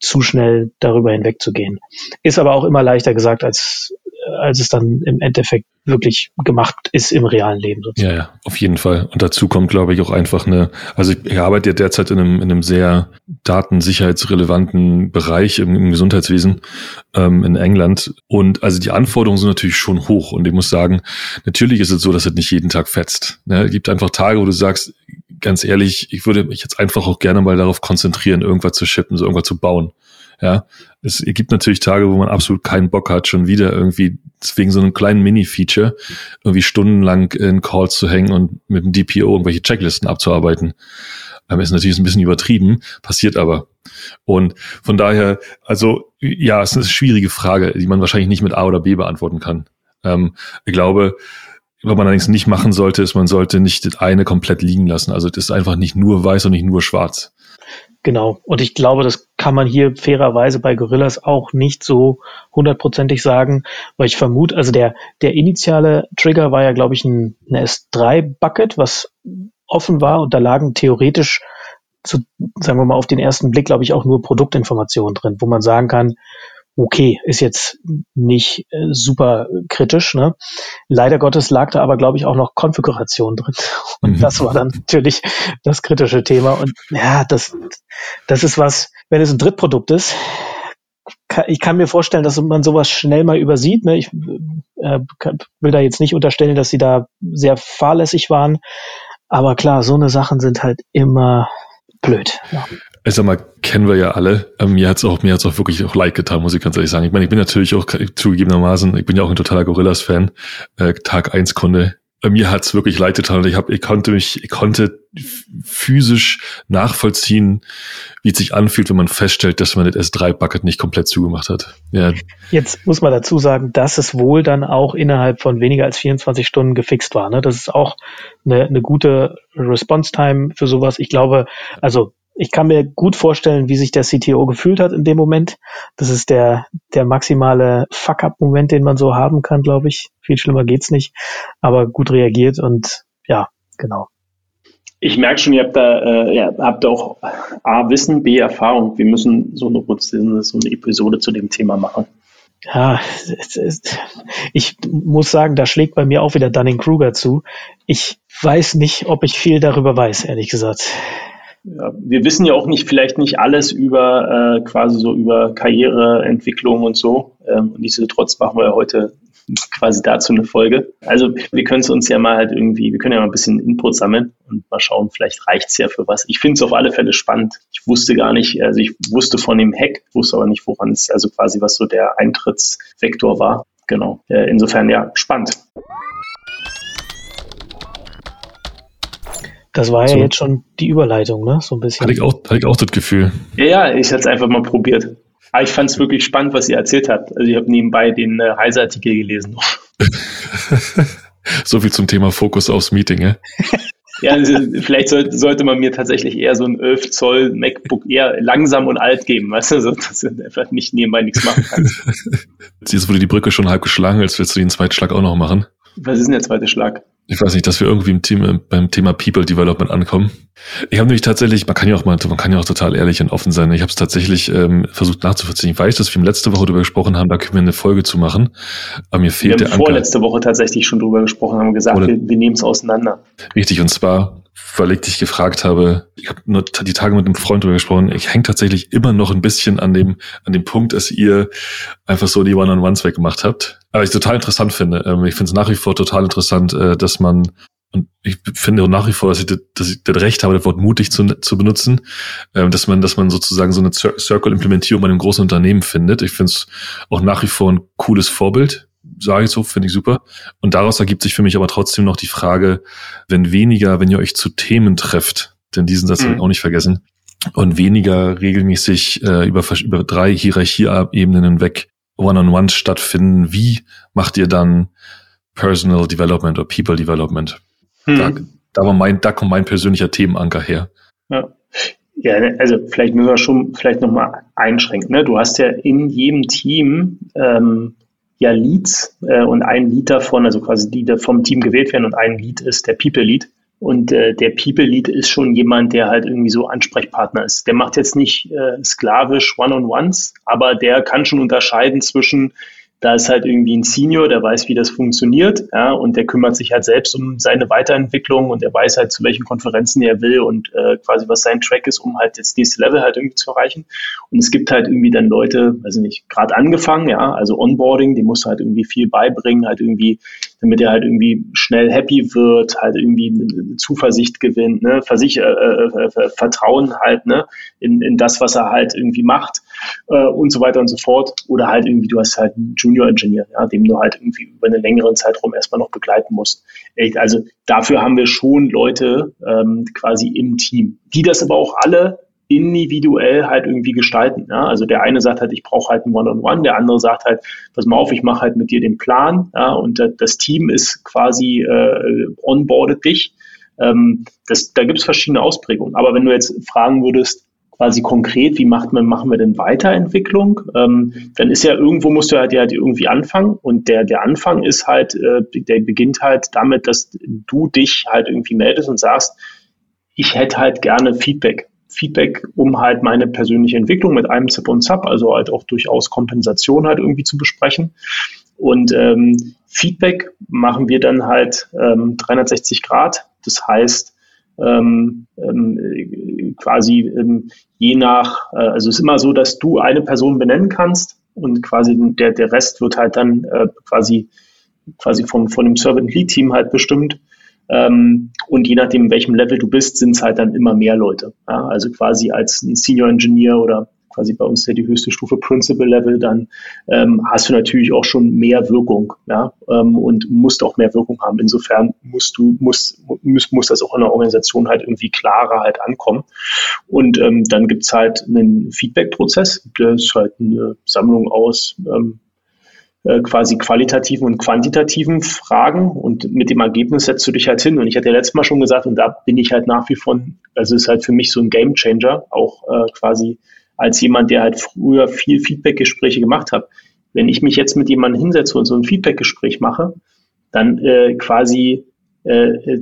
Speaker 3: zu schnell darüber hinwegzugehen. Ist aber auch immer leichter gesagt, als, als es dann im Endeffekt wirklich gemacht ist im realen Leben.
Speaker 2: Sozusagen. Ja, ja, auf jeden Fall. Und dazu kommt, glaube ich, auch einfach eine, also ich, arbeite ja derzeit in einem, in einem sehr datensicherheitsrelevanten Bereich im, im Gesundheitswesen ähm, in England. Und also die Anforderungen sind natürlich schon hoch. Und ich muss sagen, natürlich ist es so, dass es nicht jeden Tag fetzt. Ne? Es gibt einfach Tage, wo du sagst, ganz ehrlich, ich würde mich jetzt einfach auch gerne mal darauf konzentrieren, irgendwas zu shippen, so irgendwas zu bauen. Ja, es gibt natürlich Tage, wo man absolut keinen Bock hat, schon wieder irgendwie wegen so einem kleinen Mini-Feature irgendwie stundenlang in Calls zu hängen und mit dem DPO irgendwelche Checklisten abzuarbeiten. Ähm, ist natürlich ein bisschen übertrieben, passiert aber. Und von daher, also ja, es ist eine schwierige Frage, die man wahrscheinlich nicht mit A oder B beantworten kann. Ähm, ich glaube, was man allerdings nicht machen sollte, ist, man sollte nicht das eine komplett liegen lassen. Also das ist einfach nicht nur weiß und nicht nur schwarz.
Speaker 3: Genau. Und ich glaube, das kann man hier fairerweise bei Gorillas auch nicht so hundertprozentig sagen, weil ich vermute, also der, der initiale Trigger war ja, glaube ich, ein, ein S3-Bucket, was offen war und da lagen theoretisch zu, sagen wir mal, auf den ersten Blick, glaube ich, auch nur Produktinformationen drin, wo man sagen kann, okay, ist jetzt nicht äh, super kritisch. Ne? Leider Gottes lag da aber, glaube ich, auch noch Konfiguration drin. Und mhm. das war dann natürlich das kritische Thema. Und ja, das, das ist was, wenn es ein Drittprodukt ist, kann, ich kann mir vorstellen, dass man sowas schnell mal übersieht. Ne? Ich äh, will da jetzt nicht unterstellen, dass sie da sehr fahrlässig waren. Aber klar, so eine Sachen sind halt immer blöd. Ja
Speaker 2: ich sag mal, kennen wir ja alle. Ähm, mir hat's auch, mir hat's auch wirklich auch leid getan, muss ich ganz ehrlich sagen. Ich meine, ich bin natürlich auch zugegebenermaßen, ich bin ja auch ein totaler Gorillas-Fan, äh, Tag 1 Kunde. Äh, mir hat's wirklich leid getan und ich habe, ich konnte mich, ich konnte physisch nachvollziehen, wie es sich anfühlt, wenn man feststellt, dass man das S3-Bucket nicht komplett zugemacht hat. Ja.
Speaker 3: Jetzt muss man dazu sagen, dass es wohl dann auch innerhalb von weniger als 24 Stunden gefixt war. Ne? Das ist auch eine, eine gute Response-Time für sowas. Ich glaube, also ich kann mir gut vorstellen, wie sich der CTO gefühlt hat in dem Moment. Das ist der, der maximale Fuck-up-Moment, den man so haben kann, glaube ich. Viel schlimmer geht's nicht, aber gut reagiert und ja, genau.
Speaker 1: Ich merke schon, ihr habt da, äh, ja, habt auch A, Wissen, B, Erfahrung. Wir müssen so eine, so eine Episode zu dem Thema machen.
Speaker 3: Ja, ich muss sagen, da schlägt bei mir auch wieder Dunning-Kruger zu. Ich weiß nicht, ob ich viel darüber weiß, ehrlich gesagt
Speaker 1: ja, wir wissen ja auch nicht, vielleicht nicht alles über äh, quasi so über Karriereentwicklung und so. Ähm, und nichtsdestotrotz machen wir ja heute quasi dazu eine Folge. Also wir können es uns ja mal halt irgendwie, wir können ja mal ein bisschen Input sammeln und mal schauen, vielleicht reicht es ja für was. Ich finde es auf alle Fälle spannend. Ich wusste gar nicht, also ich wusste von dem Hack, wusste aber nicht, woran es, also quasi was so der Eintrittsvektor war. Genau. Äh, insofern ja, spannend.
Speaker 3: Das war so. ja jetzt schon die Überleitung, ne? So ein bisschen.
Speaker 2: Hatte ich auch, hatte ich auch das Gefühl.
Speaker 1: Ja, ja, ich hatte es einfach mal probiert. Aber ich fand es wirklich spannend, was ihr erzählt habt. Also ich habe nebenbei den äh, Heise-Artikel gelesen.
Speaker 2: so viel zum Thema Fokus aufs Meeting, ja?
Speaker 1: ja, also vielleicht sollte, sollte man mir tatsächlich eher so ein 11 Zoll MacBook eher langsam und alt geben, weißt du, so, dass du einfach nicht nebenbei nichts machen kannst.
Speaker 2: Jetzt wurde die Brücke schon halb geschlagen, als willst du den zweiten Schlag auch noch machen.
Speaker 1: Was ist denn der zweite Schlag?
Speaker 2: Ich weiß nicht, dass wir irgendwie im Team, beim Thema People Development ankommen. Ich habe nämlich tatsächlich, man kann ja auch mal, man kann ja auch total ehrlich und offen sein. Ich habe es tatsächlich ähm, versucht nachzuvollziehen. Ich weiß, dass wir letzte Woche darüber gesprochen haben, da können wir eine Folge zu machen. Aber mir fehlt
Speaker 1: wir haben
Speaker 2: der
Speaker 1: vorletzte Woche tatsächlich schon drüber gesprochen, haben gesagt, Oder wir, wir nehmen es auseinander.
Speaker 2: Richtig, und zwar weil ich dich gefragt habe, ich habe nur die Tage mit einem Freund darüber gesprochen, ich hänge tatsächlich immer noch ein bisschen an dem, an dem Punkt, dass ihr einfach so die One-on-Ones weggemacht habt. Aber ich total interessant finde. Ähm, ich finde es nach wie vor total interessant, äh, dass man und ich finde auch nach wie vor, dass ich, dass ich das Recht habe, das Wort mutig zu, zu benutzen, ähm, dass man, dass man sozusagen so eine Circle-Implementierung bei einem großen Unternehmen findet. Ich finde es auch nach wie vor ein cooles Vorbild, sage ich so, finde ich super. Und daraus ergibt sich für mich aber trotzdem noch die Frage, wenn weniger, wenn ihr euch zu Themen trefft, denn diesen Satz mhm. habe ich auch nicht vergessen, und weniger regelmäßig äh, über, über drei Hierarchieebenen hinweg One-on-One stattfinden, wie macht ihr dann Personal Development oder People Development? Hm. Da, da, war mein, da kommt mein persönlicher Themenanker her.
Speaker 1: Ja. Ja, also vielleicht müssen wir schon vielleicht nochmal einschränken. Ne? Du hast ja in jedem Team ähm, ja Leads äh, und ein Lead davon, also quasi die die vom Team gewählt werden und ein Lead ist der People Lead. Und äh, der People Lead ist schon jemand, der halt irgendwie so Ansprechpartner ist. Der macht jetzt nicht äh, sklavisch One-on-Ones, aber der kann schon unterscheiden zwischen da ist halt irgendwie ein Senior, der weiß, wie das funktioniert, ja, und der kümmert sich halt selbst um seine Weiterentwicklung und der weiß halt, zu welchen Konferenzen er will und äh, quasi was sein Track ist, um halt das nächste Level halt irgendwie zu erreichen. Und es gibt halt irgendwie dann Leute, also nicht gerade angefangen, ja, also Onboarding, die muss halt irgendwie viel beibringen, halt irgendwie, damit er halt irgendwie schnell happy wird, halt irgendwie Zuversicht gewinnt, ne, Versich äh, äh, äh, Vertrauen halt, ne, in, in das, was er halt irgendwie macht äh, und so weiter und so fort. Oder halt irgendwie, du hast halt einen Junior Engineer, ja, dem du halt irgendwie über einen längeren Zeitraum erstmal noch begleiten musst. Also dafür haben wir schon Leute ähm, quasi im Team, die das aber auch alle individuell halt irgendwie gestalten. Ja? Also der eine sagt halt, ich brauche halt ein One-on-One, -on -One, der andere sagt halt, pass mal auf, ich mache halt mit dir den Plan ja? und das Team ist quasi äh, onboardet dich. Ähm, das, da gibt es verschiedene Ausprägungen. Aber wenn du jetzt fragen würdest, quasi konkret, wie macht man, machen wir denn Weiterentwicklung? Ähm, dann ist ja irgendwo musst du halt ja irgendwie anfangen und der, der Anfang ist halt, äh, der beginnt halt damit, dass du dich halt irgendwie meldest und sagst, ich hätte halt gerne Feedback. Feedback, um halt meine persönliche Entwicklung mit einem Zip und Zap, also halt auch durchaus Kompensation halt irgendwie zu besprechen. Und ähm, Feedback machen wir dann halt ähm, 360 Grad. Das heißt, ähm, ähm, quasi ähm, je nach, äh, also es ist immer so, dass du eine Person benennen kannst und quasi der, der Rest wird halt dann äh, quasi, quasi von, von dem Servant Lead Team halt bestimmt. Ähm, und je nachdem, in welchem Level du bist, sind es halt dann immer mehr Leute. Ja? Also quasi als ein Senior Engineer oder quasi bei uns ja die höchste Stufe Principal Level, dann ähm, hast du natürlich auch schon mehr Wirkung, ja, ähm, und musst auch mehr Wirkung haben. Insofern musst du, muss, muss, muss das auch in der Organisation halt irgendwie klarer halt ankommen. Und ähm, dann gibt's halt einen Feedback-Prozess, das ist halt eine Sammlung aus ähm, äh, quasi qualitativen und quantitativen Fragen und mit dem Ergebnis setzt du dich halt hin. Und ich hatte ja letztes Mal schon gesagt, und da bin ich halt nach wie vor, also ist halt für mich so ein Game Changer, auch äh, quasi als jemand, der halt früher viel Feedbackgespräche gemacht hat. Wenn ich mich jetzt mit jemandem hinsetze und so ein Feedbackgespräch mache, dann äh, quasi äh,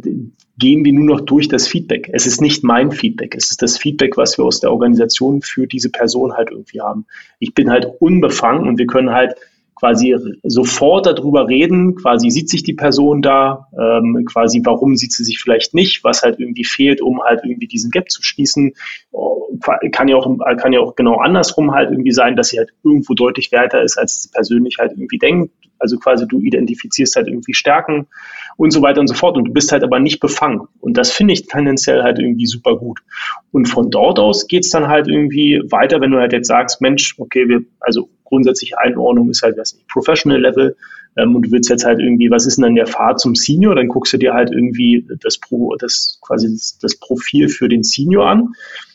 Speaker 1: gehen wir nur noch durch das Feedback. Es ist nicht mein Feedback, es ist das Feedback, was wir aus der Organisation für diese Person halt irgendwie haben. Ich bin halt unbefangen und wir können halt quasi sofort darüber reden, quasi sieht sich die Person da, ähm, quasi warum sieht sie sich vielleicht nicht, was halt irgendwie fehlt, um halt irgendwie diesen Gap zu schließen. Oh, kann ja auch, kann ja auch genau andersrum halt irgendwie sein, dass sie halt irgendwo deutlich werter ist, als sie persönlich halt irgendwie denkt. Also quasi du identifizierst halt irgendwie Stärken und so weiter und so fort. Und du bist halt aber nicht befangen. Und das finde ich tendenziell halt irgendwie super gut. Und von dort aus geht's dann halt irgendwie weiter, wenn du halt jetzt sagst, Mensch, okay, wir, also grundsätzliche Einordnung ist halt das Professional Level. Ähm, und du willst jetzt halt irgendwie, was ist denn dann der Pfad zum Senior? Dann guckst du dir halt irgendwie das Pro, das quasi das, das Profil für den Senior an,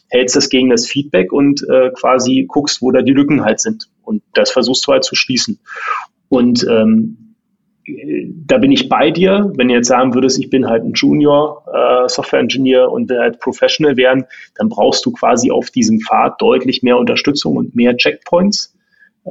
Speaker 1: hältst das gegen das Feedback und äh, quasi guckst, wo da die Lücken halt sind. Und das versuchst du halt zu schließen. Und ähm, da bin ich bei dir. Wenn du jetzt sagen würdest, ich bin halt ein Junior äh, Software Engineer und will halt Professional werden, dann brauchst du quasi auf diesem Pfad deutlich mehr Unterstützung und mehr Checkpoints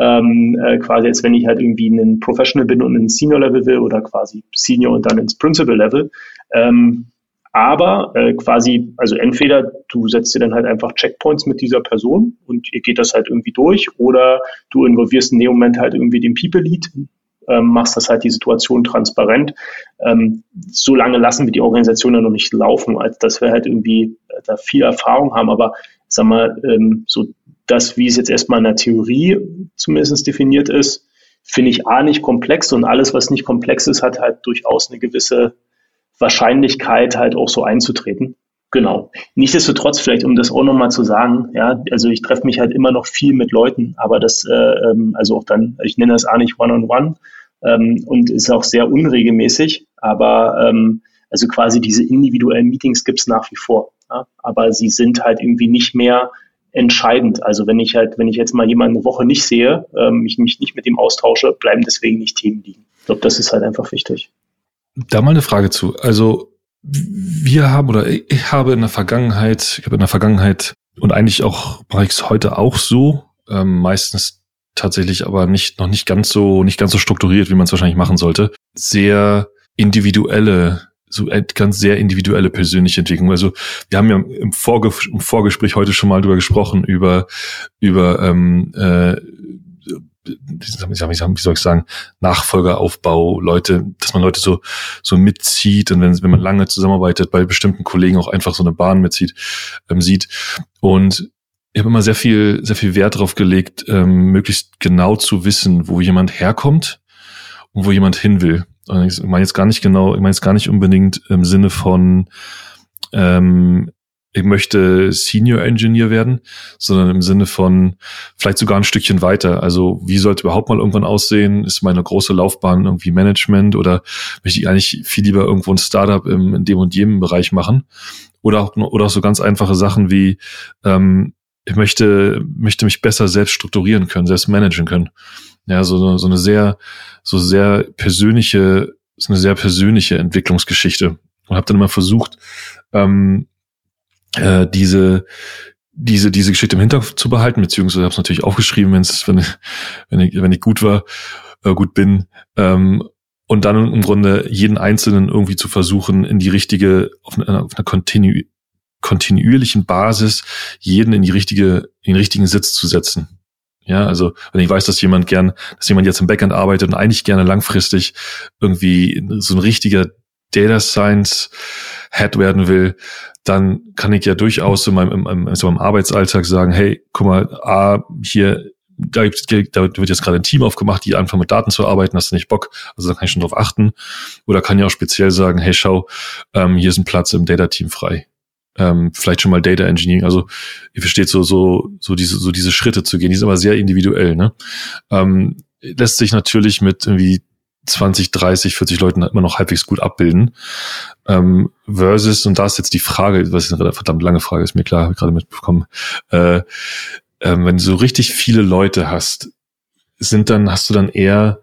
Speaker 1: ähm, äh, quasi als wenn ich halt irgendwie einen Professional bin und einen Senior Level will oder quasi Senior und dann ins Principal Level. Ähm, aber äh, quasi, also entweder du setzt dir dann halt einfach Checkpoints mit dieser Person und ihr geht das halt irgendwie durch oder du involvierst in dem Moment halt irgendwie den People Lead ähm, machst das halt die Situation transparent. Ähm, so lange lassen wir die Organisation ja noch nicht laufen, als dass wir halt irgendwie äh, da viel Erfahrung haben. Aber sag mal, ähm, so das, wie es jetzt erstmal in der Theorie zumindest definiert ist, finde ich A nicht komplex und alles, was nicht komplex ist, hat halt durchaus eine gewisse Wahrscheinlichkeit, halt auch so einzutreten. Genau. Nichtsdestotrotz, vielleicht um das auch nochmal zu sagen, ja, also ich treffe mich halt immer noch viel mit Leuten, aber das, äh, ähm, also auch dann, ich nenne das auch nicht One-on-One ähm, und ist auch sehr unregelmäßig, aber ähm, also quasi diese individuellen Meetings gibt es nach wie vor. Ja? Aber sie sind halt irgendwie nicht mehr entscheidend. Also wenn ich halt, wenn ich jetzt mal jemanden eine Woche nicht sehe, ähm, ich mich nicht mit ihm austausche, bleiben deswegen nicht Themen liegen. Ich glaube, das ist halt einfach wichtig.
Speaker 2: Da mal eine Frage zu. Also wir haben oder ich habe in der Vergangenheit, ich habe in der Vergangenheit und eigentlich auch mache ich es heute auch so, ähm, meistens tatsächlich aber nicht noch nicht ganz so nicht ganz so strukturiert, wie man es wahrscheinlich machen sollte, sehr individuelle so ganz sehr individuelle persönliche Entwicklung. Also wir haben ja im, Vorge im Vorgespräch heute schon mal drüber gesprochen über über ähm, äh, wie soll ich sagen, Nachfolgeraufbau, Leute, dass man Leute so, so mitzieht und wenn, wenn man lange zusammenarbeitet, bei bestimmten Kollegen auch einfach so eine Bahn mitzieht, ähm, sieht. Und ich habe immer sehr viel, sehr viel Wert darauf gelegt, ähm, möglichst genau zu wissen, wo jemand herkommt und wo jemand hin will. Ich meine jetzt gar nicht genau, ich meine jetzt gar nicht unbedingt im Sinne von ähm, ich möchte Senior Engineer werden, sondern im Sinne von vielleicht sogar ein Stückchen weiter. Also wie sollte überhaupt mal irgendwann aussehen? Ist meine große Laufbahn irgendwie Management oder möchte ich eigentlich viel lieber irgendwo ein Startup im, in dem und jenem Bereich machen? Oder auch, oder auch so ganz einfache Sachen wie, ähm, ich möchte, möchte mich besser selbst strukturieren können, selbst managen können. Ja, so, so eine sehr, so sehr persönliche, so eine sehr persönliche Entwicklungsgeschichte. Und habe dann immer versucht, ähm, äh, diese diese diese Geschichte im Hinterkopf zu behalten, beziehungsweise habe es natürlich aufgeschrieben, wenn's, wenn wenn ich wenn ich gut war, äh, gut bin, ähm, und dann im Grunde jeden einzelnen irgendwie zu versuchen, in die richtige auf einer, auf einer kontinu kontinuierlichen Basis jeden in die richtige in den richtigen Sitz zu setzen. Ja, also wenn ich weiß, dass jemand gern, dass jemand jetzt im Backend arbeitet und eigentlich gerne langfristig irgendwie so ein richtiger Data Science Head werden will, dann kann ich ja durchaus in meinem, in, in, so meinem Arbeitsalltag sagen, hey, guck mal, A, hier, da, da wird jetzt gerade ein Team aufgemacht, die anfangen mit Daten zu arbeiten, hast du nicht Bock, also da kann ich schon drauf achten. Oder kann ja auch speziell sagen, hey, schau, ähm, hier ist ein Platz im Data-Team frei. Ähm, vielleicht schon mal Data Engineering, also ihr versteht so, so, so diese, so diese Schritte zu gehen, die sind aber sehr individuell, ne? Ähm, lässt sich natürlich mit irgendwie 20, 30, 40 Leuten immer noch halbwegs gut abbilden. Ähm, versus, und da ist jetzt die Frage, was ist eine verdammt lange Frage, ist mir klar, habe ich gerade mitbekommen, äh, äh, wenn du so richtig viele Leute hast, sind dann, hast du dann eher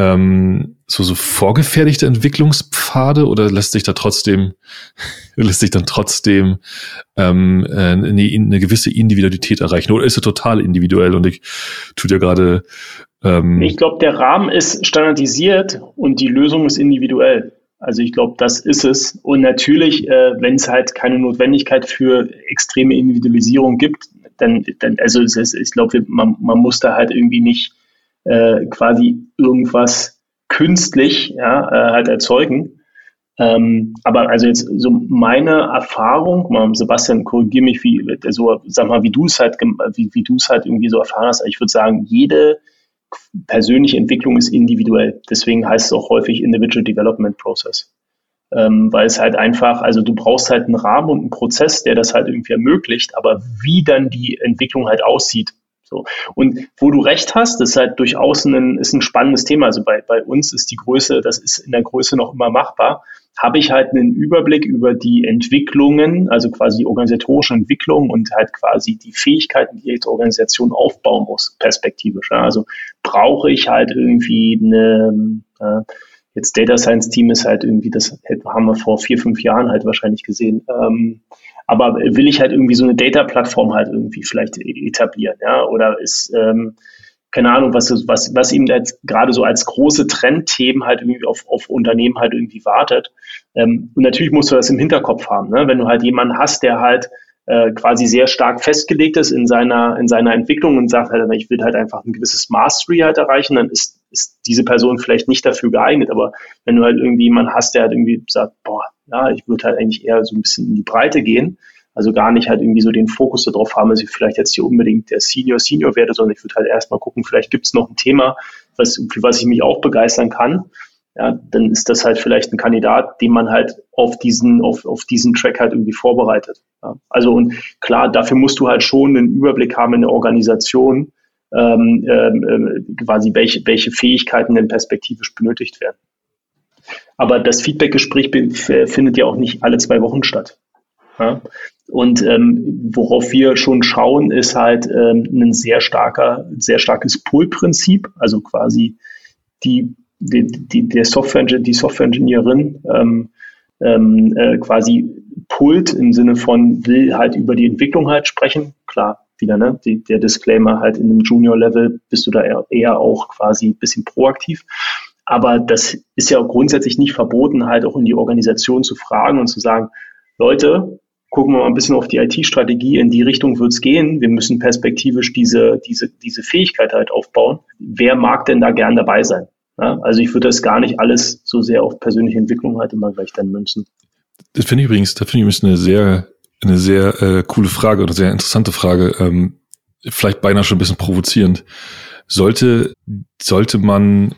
Speaker 2: ähm, so, so vorgefertigte Entwicklungspfade oder lässt sich da trotzdem, lässt sich dann trotzdem ähm, äh, eine, eine gewisse Individualität erreichen? Oder ist er total individuell und ich tut ja gerade
Speaker 1: ähm, ich glaube, der Rahmen ist standardisiert und die Lösung ist individuell. Also ich glaube, das ist es. Und natürlich, äh, wenn es halt keine Notwendigkeit für extreme Individualisierung gibt, dann, dann also es ist, ich glaube, man, man muss da halt irgendwie nicht äh, quasi irgendwas künstlich ja, äh, halt erzeugen. Ähm, aber also jetzt so meine Erfahrung, Sebastian, korrigiere mich, wie, also sag mal, wie du es halt, wie, wie du es halt irgendwie so erfahren hast. Ich würde sagen, jede persönliche Entwicklung ist individuell. Deswegen heißt es auch häufig Individual Development Process. Ähm, weil es halt einfach, also du brauchst halt einen Rahmen und einen Prozess, der das halt irgendwie ermöglicht, aber wie dann die Entwicklung halt aussieht. So. Und wo du recht hast, das ist halt durchaus ein, ist ein spannendes Thema. Also bei, bei uns ist die Größe, das ist in der Größe noch immer machbar habe ich halt einen Überblick über die Entwicklungen, also quasi die organisatorische Entwicklung und halt quasi die Fähigkeiten, die jetzt Organisation aufbauen muss, perspektivisch. Ja. Also brauche ich halt irgendwie eine, äh, jetzt Data Science Team ist halt irgendwie, das haben wir vor vier, fünf Jahren halt wahrscheinlich gesehen. Ähm, aber will ich halt irgendwie so eine Data-Plattform halt irgendwie vielleicht e-, etablieren, ja, oder ist, ähm, keine Ahnung, was, was, was ihm jetzt gerade so als große Trendthemen halt irgendwie auf, auf Unternehmen halt irgendwie wartet. Ähm, und natürlich musst du das im Hinterkopf haben, ne? wenn du halt jemanden hast, der halt äh, quasi sehr stark festgelegt ist in seiner, in seiner Entwicklung und sagt halt, ich will halt einfach ein gewisses Mastery halt erreichen, dann ist ist diese Person vielleicht nicht dafür geeignet. Aber wenn du halt irgendwie jemanden hast, der halt irgendwie sagt, boah, ja, ich würde halt eigentlich eher so ein bisschen in die Breite gehen, also gar nicht halt irgendwie so den Fokus darauf haben, dass ich vielleicht jetzt hier unbedingt der Senior Senior werde, sondern ich würde halt erstmal gucken, vielleicht gibt es noch ein Thema, was, für was ich mich auch begeistern kann. Ja, dann ist das halt vielleicht ein Kandidat, den man halt auf diesen, auf, auf diesen Track halt irgendwie vorbereitet. Ja, also und klar, dafür musst du halt schon einen Überblick haben in der Organisation, ähm, ähm, quasi welche, welche Fähigkeiten denn perspektivisch benötigt werden. Aber das Feedbackgespräch findet ja auch nicht alle zwei Wochen statt. Ja? Und ähm, worauf wir schon schauen, ist halt ähm, ein sehr starker, sehr starkes Pull-Prinzip, also quasi die, die, die, der Software, die Software-Ingenieurin ähm, ähm, äh, quasi pullt im Sinne von will halt über die Entwicklung halt sprechen. Klar, wieder, ne? Die, der Disclaimer halt in einem Junior-Level bist du da eher, eher auch quasi ein bisschen proaktiv. Aber das ist ja grundsätzlich nicht verboten, halt auch in die Organisation zu fragen und zu sagen, Leute, gucken wir mal ein bisschen auf die IT-Strategie, in die Richtung wird es gehen. Wir müssen perspektivisch diese, diese, diese Fähigkeit halt aufbauen. Wer mag denn da gern dabei sein? Ja, also ich würde das gar nicht alles so sehr auf persönliche Entwicklung halt immer gleich dann münzen.
Speaker 2: Das finde ich übrigens, da finde ich eine sehr, eine sehr äh, coole Frage oder sehr interessante Frage. Ähm, vielleicht beinahe schon ein bisschen provozierend. Sollte, sollte man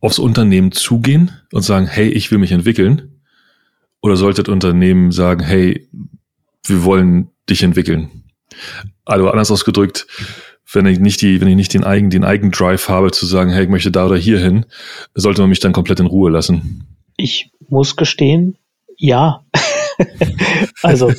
Speaker 2: aufs Unternehmen zugehen und sagen, hey, ich will mich entwickeln? Oder sollte das Unternehmen sagen, hey, wir wollen dich entwickeln? Also anders ausgedrückt, wenn ich nicht die, wenn ich nicht den eigenen, den eigenen Drive habe, zu sagen, hey, ich möchte da oder hier hin, sollte man mich dann komplett in Ruhe lassen.
Speaker 3: Ich muss gestehen, ja. also,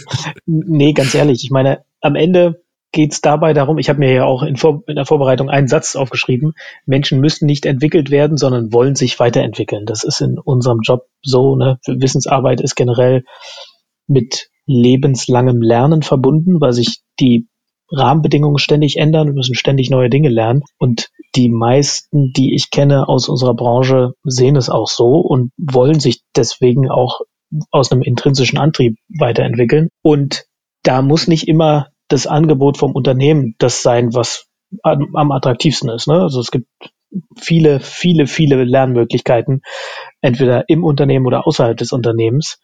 Speaker 3: nee, ganz ehrlich, ich meine, am Ende geht es dabei darum, ich habe mir ja auch in, Vor in, der Vorbereitung einen Satz aufgeschrieben, Menschen müssen nicht entwickelt werden, sondern wollen sich weiterentwickeln. Das ist in unserem Job so, ne? Wissensarbeit ist generell mit lebenslangem Lernen verbunden, weil sich die Rahmenbedingungen ständig ändern, wir müssen ständig neue Dinge lernen. Und die meisten, die ich kenne aus unserer Branche, sehen es auch so und wollen sich deswegen auch aus einem intrinsischen Antrieb weiterentwickeln. Und da muss nicht immer das Angebot vom Unternehmen das sein, was am, am attraktivsten ist. Ne? Also es gibt viele, viele, viele Lernmöglichkeiten, entweder im Unternehmen oder außerhalb des Unternehmens.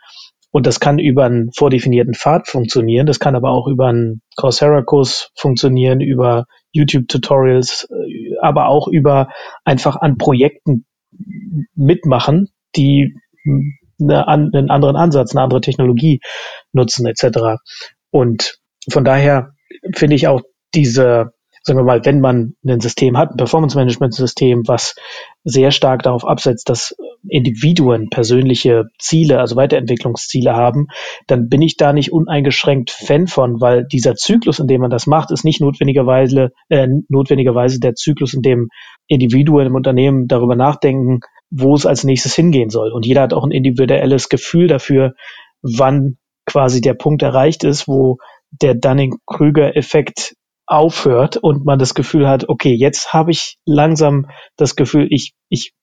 Speaker 3: Und das kann über einen vordefinierten Pfad funktionieren, das kann aber auch über einen Coursera-Kurs funktionieren, über YouTube-Tutorials, aber auch über einfach an Projekten mitmachen, die eine, einen anderen Ansatz, eine andere Technologie nutzen etc. Und von daher finde ich auch diese, sagen wir mal, wenn man ein System hat, ein Performance-Management-System, was sehr stark darauf absetzt, dass Individuen persönliche Ziele, also Weiterentwicklungsziele haben, dann bin ich da nicht uneingeschränkt Fan von, weil dieser Zyklus, in dem man das macht, ist nicht notwendigerweise, äh, notwendigerweise der Zyklus, in dem Individuen im Unternehmen darüber nachdenken, wo es als nächstes hingehen soll. Und jeder hat auch ein individuelles Gefühl dafür, wann quasi der Punkt erreicht ist, wo der Dunning-Krüger-Effekt aufhört und man das Gefühl hat, okay, jetzt habe ich langsam das Gefühl, ich, ich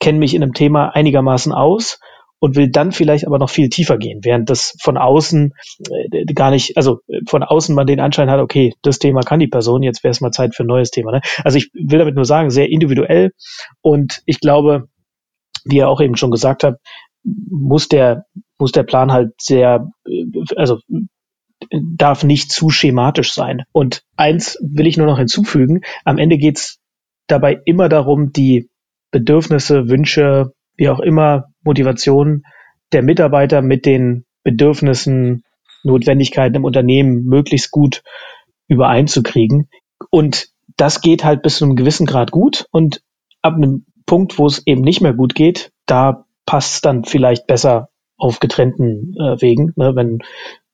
Speaker 3: kenne mich in einem Thema einigermaßen aus und will dann vielleicht aber noch viel tiefer gehen, während das von außen äh, gar nicht, also von außen man den Anschein hat, okay, das Thema kann die Person, jetzt wäre es mal Zeit für ein neues Thema. Ne? Also ich will damit nur sagen, sehr individuell und ich glaube, wie ihr auch eben schon gesagt habt, muss der muss der Plan halt sehr, äh, also darf nicht zu schematisch sein. Und eins will ich nur noch hinzufügen. Am Ende geht's dabei immer darum, die Bedürfnisse, Wünsche, wie auch immer, Motivationen der Mitarbeiter mit den Bedürfnissen, Notwendigkeiten im Unternehmen möglichst gut übereinzukriegen. Und das geht halt bis zu einem gewissen Grad gut. Und ab einem Punkt, wo es eben nicht mehr gut geht, da passt es dann vielleicht besser auf getrennten äh, Wegen. Ne? Wenn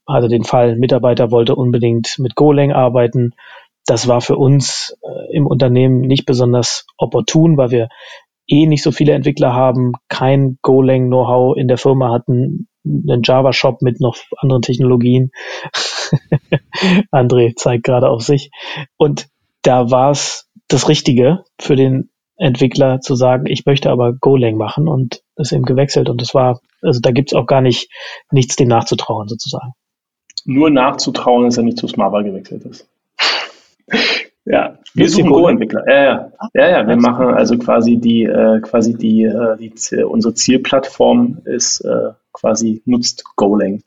Speaker 3: hatte den Fall, Mitarbeiter wollte unbedingt mit Golang arbeiten. Das war für uns äh, im Unternehmen nicht besonders opportun, weil wir eh nicht so viele Entwickler haben, kein Golang-Know-how in der Firma hatten, einen Java-Shop mit noch anderen Technologien. André zeigt gerade auf sich. Und da war es das Richtige für den Entwickler zu sagen, ich möchte aber Golang machen und ist eben gewechselt. Und das war, also da gibt's auch gar nicht nichts dem nachzutrauen sozusagen
Speaker 1: nur nachzutrauen, dass er nicht zu Smava gewechselt ist. ja, Wir suchen Go-Entwickler. Ja, ja, ja, ja. Wir machen also quasi die, äh, quasi die, äh, die, unsere Zielplattform ist äh, quasi nutzt Golang.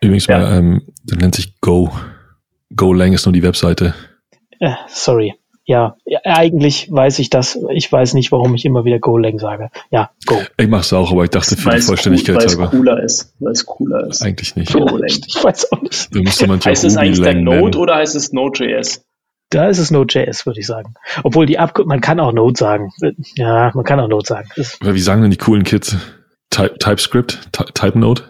Speaker 2: Übrigens ja. mal, ähm, das nennt sich Go. Golang ist nur die Webseite.
Speaker 3: Äh, sorry. Ja, eigentlich weiß ich das. Ich weiß nicht, warum ich immer wieder Golang sage. Ja, Go.
Speaker 2: Ich mach's auch, aber ich dachte für die Vollständigkeit
Speaker 1: cool, Weil es cooler ist. Weil es cooler ist.
Speaker 2: Eigentlich nicht.
Speaker 3: Golang. Ich weiß auch nicht.
Speaker 1: Du heißt es eigentlich der Node nennen. oder heißt es Node.js?
Speaker 3: Da ist es Node.js, würde ich sagen. Obwohl die Abkürzung, man kann auch Node sagen. Ja, man kann auch Node sagen.
Speaker 2: wie sagen denn die coolen Kids? Type, TypeScript? Type Node?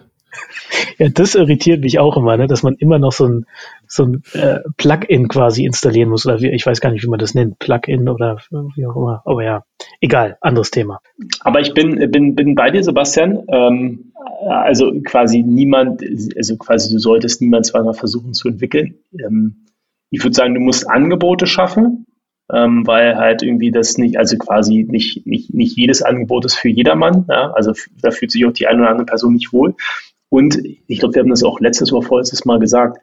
Speaker 3: Ja, das irritiert mich auch immer, ne? dass man immer noch so ein, so ein äh, Plugin quasi installieren muss. Oder wie, ich weiß gar nicht, wie man das nennt. Plugin oder wie auch immer. Aber ja, egal, anderes Thema.
Speaker 1: Aber ich bin, bin, bin bei dir, Sebastian. Ähm, also quasi niemand, also quasi du solltest niemand zweimal versuchen zu entwickeln. Ähm, ich würde sagen, du musst Angebote schaffen, ähm, weil halt irgendwie das nicht, also quasi nicht, nicht, nicht jedes Angebot ist für jedermann. Ja? Also da fühlt sich auch die eine oder andere Person nicht wohl. Und ich glaube, wir haben das auch letztes oder vorletztes Mal gesagt.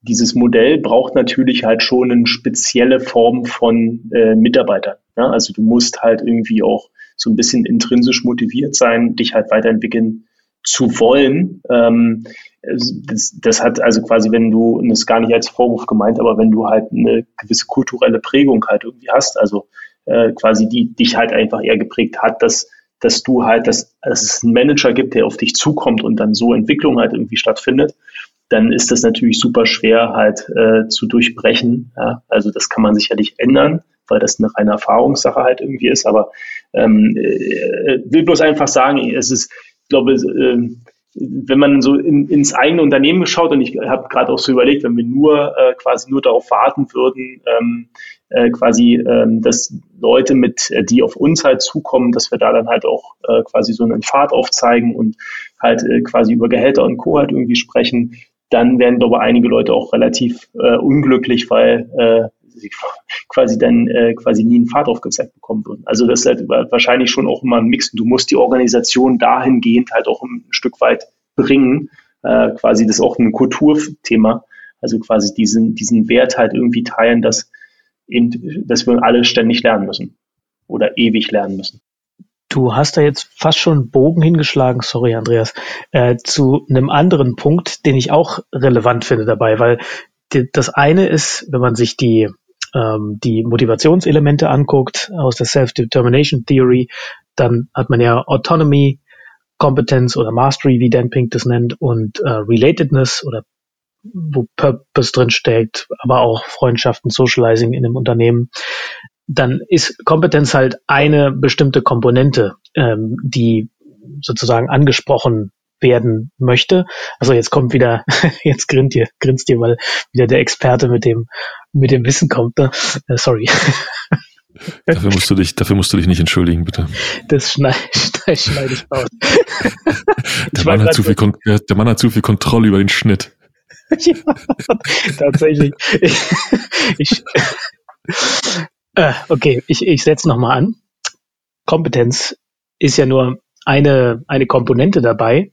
Speaker 1: Dieses Modell braucht natürlich halt schon eine spezielle Form von äh, Mitarbeitern. Ja? Also du musst halt irgendwie auch so ein bisschen intrinsisch motiviert sein, dich halt weiterentwickeln zu wollen. Ähm, das, das hat also quasi, wenn du, und das ist gar nicht als Vorwurf gemeint, aber wenn du halt eine gewisse kulturelle Prägung halt irgendwie hast, also äh, quasi die dich halt einfach eher geprägt hat, dass, dass du halt, dass, dass es einen Manager gibt, der auf dich zukommt und dann so Entwicklung halt irgendwie stattfindet, dann ist das natürlich super schwer halt äh, zu durchbrechen. Ja? Also das kann man sicherlich ändern, weil das eine reine Erfahrungssache halt irgendwie ist, aber ähm, äh, will bloß einfach sagen, es ist, glaube, äh, wenn man so in, ins eigene Unternehmen schaut, und ich habe gerade auch so überlegt, wenn wir nur äh, quasi nur darauf warten würden, ähm, äh, quasi, ähm, dass Leute mit, äh, die auf uns halt zukommen, dass wir da dann halt auch äh, quasi so einen Pfad aufzeigen und halt äh, quasi über Gehälter und Co. halt irgendwie sprechen, dann werden, ich, einige Leute auch relativ äh, unglücklich, weil äh, sie quasi dann äh, quasi nie einen Pfad aufgezeigt bekommen würden. Also das ist halt wahrscheinlich schon auch immer ein Mix. Du musst die Organisation dahingehend halt auch ein Stück weit bringen. Äh, quasi das auch ein Kulturthema. Also quasi diesen, diesen Wert halt irgendwie teilen, dass eben, dass wir alle ständig lernen müssen oder ewig lernen müssen.
Speaker 3: Du hast da jetzt fast schon einen Bogen hingeschlagen, sorry Andreas, äh, zu einem anderen Punkt, den ich auch relevant finde dabei, weil die, das eine ist, wenn man sich die ähm, die Motivationselemente anguckt aus der Self-Determination Theory, dann hat man ja Autonomy, Kompetenz oder Mastery, wie Dan Pink das nennt, und äh, Relatedness oder wo Purpose drin steckt, aber auch Freundschaften, Socializing in einem Unternehmen, dann ist Kompetenz halt eine bestimmte Komponente, ähm, die sozusagen angesprochen werden möchte. Also jetzt kommt wieder, jetzt grinst ihr, grinst ihr, weil wieder der Experte mit dem, mit dem Wissen kommt. Ne? Äh, sorry.
Speaker 2: Dafür musst du dich, dafür musst du dich nicht entschuldigen, bitte.
Speaker 3: Das schneide, schneide, schneide ich aus.
Speaker 2: Der Mann, hat zu viel, der Mann hat zu viel Kontrolle über den Schnitt.
Speaker 3: tatsächlich. Ich, ich, äh, okay, ich, ich setze nochmal an. Kompetenz ist ja nur eine, eine Komponente dabei.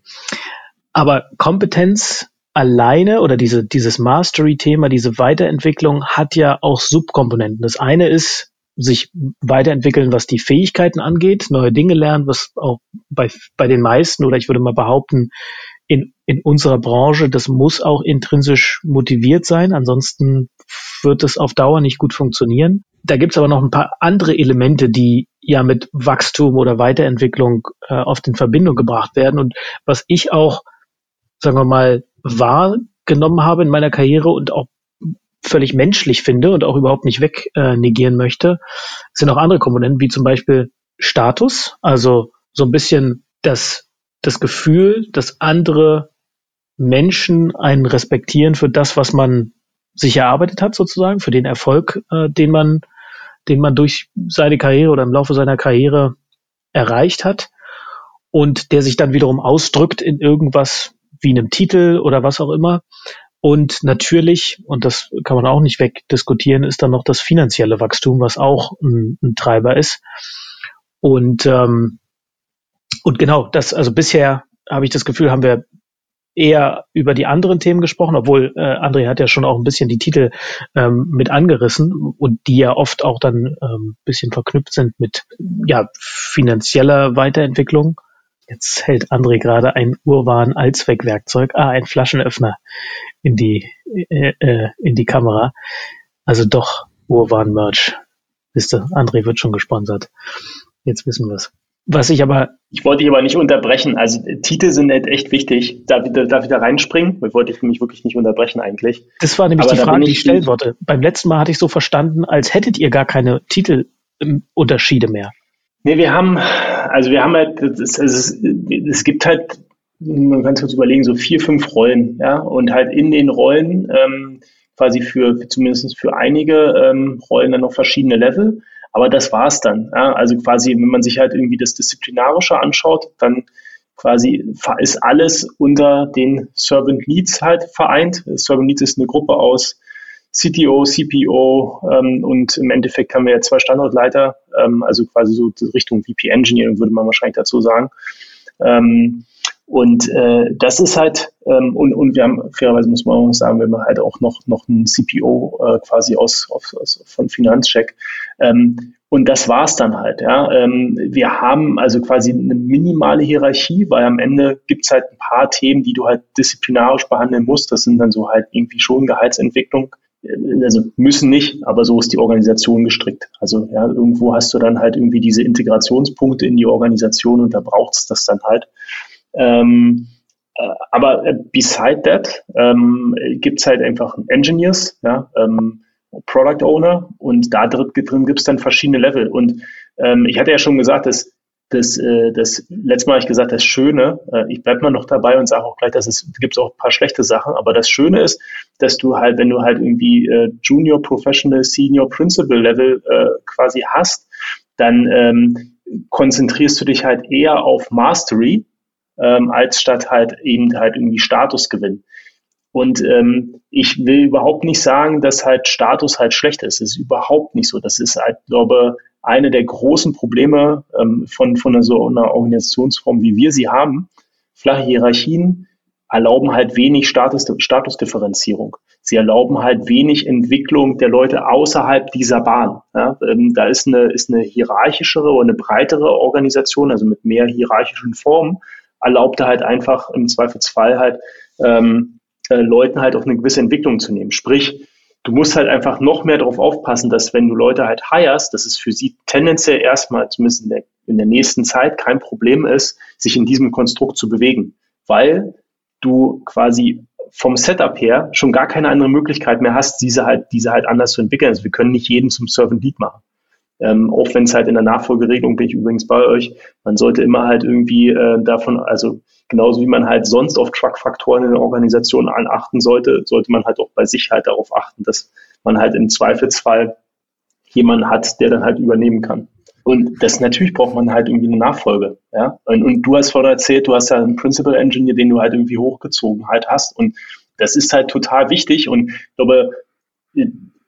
Speaker 3: Aber Kompetenz alleine oder diese, dieses Mastery-Thema, diese Weiterentwicklung hat ja auch Subkomponenten. Das eine ist, sich weiterentwickeln, was die Fähigkeiten angeht, neue Dinge lernen, was auch bei, bei den meisten oder ich würde mal behaupten, in, unserer Branche, das muss auch intrinsisch motiviert sein, ansonsten wird es auf Dauer nicht gut funktionieren. Da gibt es aber noch ein paar andere Elemente, die ja mit Wachstum oder Weiterentwicklung äh, oft in Verbindung gebracht werden. Und was ich auch, sagen wir mal, wahrgenommen habe in meiner Karriere und auch völlig menschlich finde und auch überhaupt nicht wegnegieren äh, möchte, sind auch andere Komponenten, wie zum Beispiel Status, also so ein bisschen das das Gefühl, dass andere Menschen einen respektieren für das, was man sich erarbeitet hat, sozusagen, für den Erfolg, äh, den man, den man durch seine Karriere oder im Laufe seiner Karriere erreicht hat und der sich dann wiederum ausdrückt in irgendwas wie einem Titel oder was auch immer. Und natürlich, und das kann man auch nicht wegdiskutieren, ist dann noch das finanzielle Wachstum, was auch ein, ein Treiber ist. Und ähm, und genau, das, also bisher habe ich das Gefühl, haben wir eher über die anderen Themen gesprochen, obwohl äh, André hat ja schon auch ein bisschen die Titel ähm, mit angerissen und die ja oft auch dann ähm, bisschen verknüpft sind mit ja finanzieller Weiterentwicklung. Jetzt hält André gerade ein Urwaren Allzweckwerkzeug, ah, ein Flaschenöffner in die äh, äh, in die Kamera. Also doch Urwaren Merch. Wisst ihr, André wird schon gesponsert. Jetzt wissen wir es. Was ich aber.
Speaker 1: Ich wollte dich aber nicht unterbrechen. Also Titel sind halt echt wichtig. Darf, ich, darf ich da reinspringen? Ich wollte ich mich wirklich nicht unterbrechen eigentlich.
Speaker 3: Das war nämlich aber die Frage, die ich stellen wollte. Beim letzten Mal hatte ich so verstanden, als hättet ihr gar keine Titelunterschiede mehr.
Speaker 1: Nee, wir haben, also wir haben halt, es, es, es gibt halt, man kann sich kurz überlegen, so vier, fünf Rollen, ja, und halt in den Rollen ähm, quasi für, für zumindest für einige ähm, Rollen dann noch verschiedene Level. Aber das war's dann. Ja? Also quasi, wenn man sich halt irgendwie das Disziplinarische anschaut, dann quasi ist alles unter den Servant Leads halt vereint. Servant Leads ist eine Gruppe aus CTO, CPO ähm, und im Endeffekt haben wir ja zwei Standortleiter, ähm, also quasi so Richtung VP Engineering würde man wahrscheinlich dazu sagen. Ähm, und äh, das ist halt, ähm, und, und wir haben, fairerweise muss man auch sagen, wir haben halt auch noch, noch einen CPO äh, quasi aus, aus, aus von Finanzcheck. Ähm, und das war's dann halt, ja. Ähm, wir haben also quasi eine minimale Hierarchie, weil am Ende gibt's halt ein paar Themen, die du halt disziplinarisch behandeln musst. Das sind dann so halt irgendwie schon Gehaltsentwicklung. Äh, also müssen nicht, aber so ist die Organisation gestrickt. Also ja, irgendwo hast du dann halt irgendwie diese Integrationspunkte in die Organisation und da braucht's das dann halt. Ähm, äh, aber äh, beside that ähm, gibt es halt einfach Engineers, ja, ähm, Product Owner und da drin, gibt es dann verschiedene Level. Und ähm, ich hatte ja schon gesagt, dass das, äh, das letzte Mal habe ich gesagt, das Schöne, äh, ich bleibe mal noch dabei und sage auch gleich, dass es gibt auch ein paar schlechte Sachen, aber das Schöne ist, dass du halt, wenn du halt irgendwie äh, Junior, Professional, Senior, Principal Level äh, quasi hast, dann ähm, konzentrierst du dich halt eher auf Mastery ähm, als statt halt eben halt irgendwie Status gewinnen. Und ähm, ich will überhaupt nicht sagen, dass halt Status halt schlecht ist. Das ist überhaupt nicht so. Das ist halt, glaube eine der großen Probleme ähm, von, von so einer Organisationsform, wie wir sie haben. Flache Hierarchien erlauben halt wenig Status, Statusdifferenzierung. Sie erlauben halt wenig Entwicklung der Leute außerhalb dieser Bahn. Ja, ähm, da ist eine, ist eine hierarchischere oder eine breitere Organisation, also mit mehr hierarchischen Formen, erlaubte halt einfach im Zweifelsfall halt ähm, äh, Leuten halt auf eine gewisse Entwicklung zu nehmen. Sprich, du musst halt einfach noch mehr darauf aufpassen, dass wenn du Leute halt hirest, dass es für sie tendenziell erstmal, zumindest in der, in der nächsten Zeit, kein Problem ist, sich in diesem Konstrukt zu bewegen, weil du quasi vom Setup her schon gar keine andere Möglichkeit mehr hast, diese halt, diese halt anders zu entwickeln. Also wir können nicht jeden zum Servant Lead machen. Ähm, auch wenn es halt in der Nachfolgeregelung bin ich übrigens bei euch, man sollte immer halt irgendwie äh, davon, also genauso wie man halt sonst auf Truck-Faktoren in der Organisation achten sollte, sollte man halt auch bei sich halt darauf achten, dass man halt im Zweifelsfall jemanden hat, der dann halt übernehmen kann. Und das natürlich braucht man halt irgendwie eine Nachfolge. Ja? Und, und du hast vorhin erzählt, du hast ja einen Principal Engineer, den du halt irgendwie hochgezogen halt hast. Und das ist halt total wichtig. Und ich glaube,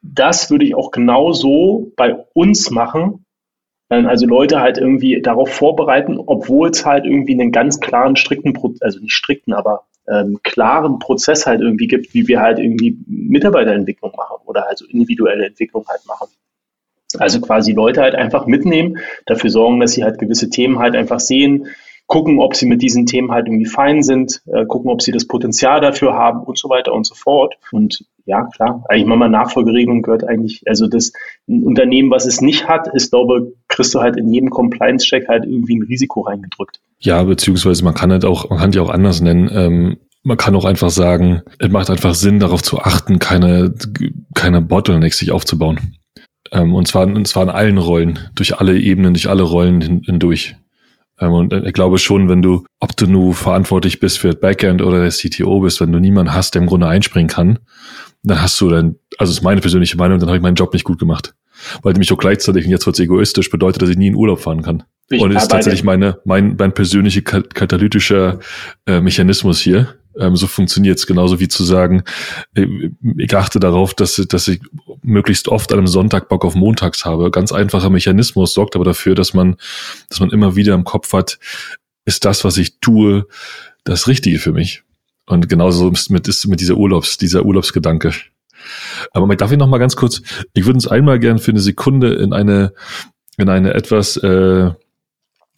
Speaker 1: das würde ich auch genauso bei uns machen. Also Leute halt irgendwie darauf vorbereiten, obwohl es halt irgendwie einen ganz klaren, strikten, also nicht strikten, aber ähm, klaren Prozess halt irgendwie gibt, wie wir halt irgendwie Mitarbeiterentwicklung machen oder also individuelle Entwicklung halt machen. Also quasi Leute halt einfach mitnehmen, dafür sorgen, dass sie halt gewisse Themen halt einfach sehen, gucken, ob sie mit diesen Themen halt irgendwie fein sind, äh, gucken, ob sie das Potenzial dafür haben und so weiter und so fort. Und ja, klar, eigentlich mal Nachfolgeregelung gehört eigentlich, also das ein Unternehmen, was es nicht hat, ist, glaube kriegst du halt in jedem Compliance-Check halt irgendwie ein Risiko reingedrückt.
Speaker 2: Ja, beziehungsweise man kann halt auch, man kann die auch anders nennen. Ähm, man kann auch einfach sagen, es macht einfach Sinn, darauf zu achten, keine, keine Bottlenecks sich aufzubauen. Ähm, und zwar, und zwar in allen Rollen, durch alle Ebenen, durch alle Rollen hindurch. Ähm, und ich glaube schon, wenn du, ob du nur verantwortlich bist für das Backend oder der CTO bist, wenn du niemanden hast, der im Grunde einspringen kann, dann hast du dann, also ist meine persönliche Meinung, dann habe ich meinen Job nicht gut gemacht. Weil nämlich auch gleichzeitig, und jetzt wird es egoistisch, bedeutet, dass ich nie in Urlaub fahren kann. Ich und ist tatsächlich meine, mein, mein persönlicher katalytischer äh, Mechanismus hier. Ähm, so funktioniert es genauso wie zu sagen, äh, ich achte darauf, dass, dass ich möglichst oft an einem Sonntag Bock auf Montags habe. Ganz einfacher Mechanismus sorgt aber dafür, dass man, dass man immer wieder im Kopf hat, ist das, was ich tue, das Richtige für mich. Und genauso ist mit, ist mit dieser Urlaubs, dieser Urlaubsgedanke. Aber darf ich noch mal ganz kurz, ich würde uns einmal gern für eine Sekunde in eine, in eine etwas äh,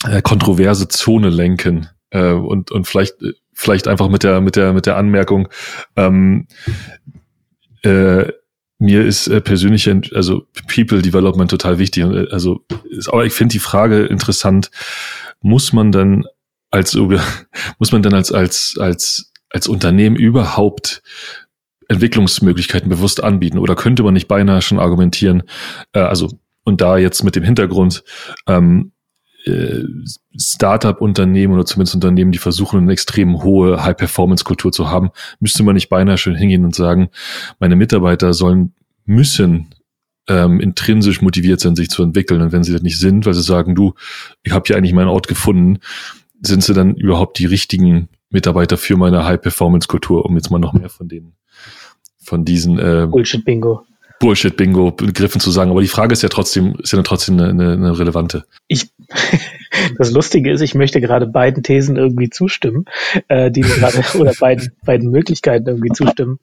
Speaker 2: äh kontroverse Zone lenken äh, und, und vielleicht, vielleicht einfach mit der, mit der, mit der Anmerkung, ähm, äh, mir ist äh, persönlich, also People Development total wichtig. Äh, also, ist, aber ich finde die Frage interessant, muss man dann als, muss man dann als, als, als, als Unternehmen überhaupt Entwicklungsmöglichkeiten bewusst anbieten? Oder könnte man nicht beinahe schon argumentieren, äh, also und da jetzt mit dem Hintergrund, ähm, äh, Startup-Unternehmen oder zumindest Unternehmen, die versuchen, eine extrem hohe High-Performance-Kultur zu haben, müsste man nicht beinahe schon hingehen und sagen, meine Mitarbeiter sollen, müssen ähm, intrinsisch motiviert sein, sich zu entwickeln. Und wenn sie das nicht sind, weil sie sagen, du, ich habe hier eigentlich meinen Ort gefunden, sind sie dann überhaupt die richtigen Mitarbeiter für meine High-Performance-Kultur, um jetzt mal noch mehr von denen, von diesen äh,
Speaker 3: Bullshit-Bingo.
Speaker 2: Bullshit-Bingo-Begriffen zu sagen. Aber die Frage ist ja trotzdem, ist ja trotzdem eine, eine, eine relevante.
Speaker 3: Ich, das Lustige ist, ich möchte gerade beiden Thesen irgendwie zustimmen, äh, die gerade, oder beiden, beiden Möglichkeiten irgendwie zustimmen.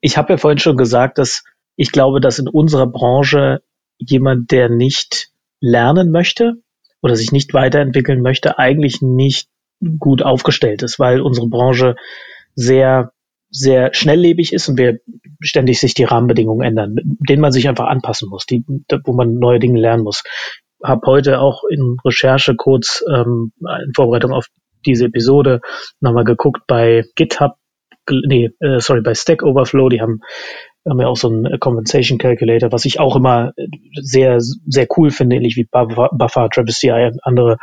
Speaker 3: Ich habe ja vorhin schon gesagt, dass ich glaube, dass in unserer Branche jemand, der nicht lernen möchte oder sich nicht weiterentwickeln möchte, eigentlich nicht gut aufgestellt ist, weil unsere Branche sehr sehr schnelllebig ist und wir ständig sich die Rahmenbedingungen ändern, denen man sich einfach anpassen muss, die, wo man neue Dinge lernen muss. Habe heute auch in Recherche kurz ähm, in Vorbereitung auf diese Episode nochmal geguckt bei GitHub, nee, äh, sorry, bei Stack Overflow, die haben haben ja auch so einen Compensation Calculator, was ich auch immer sehr, sehr cool finde, ähnlich wie Buffer, Travis CI und andere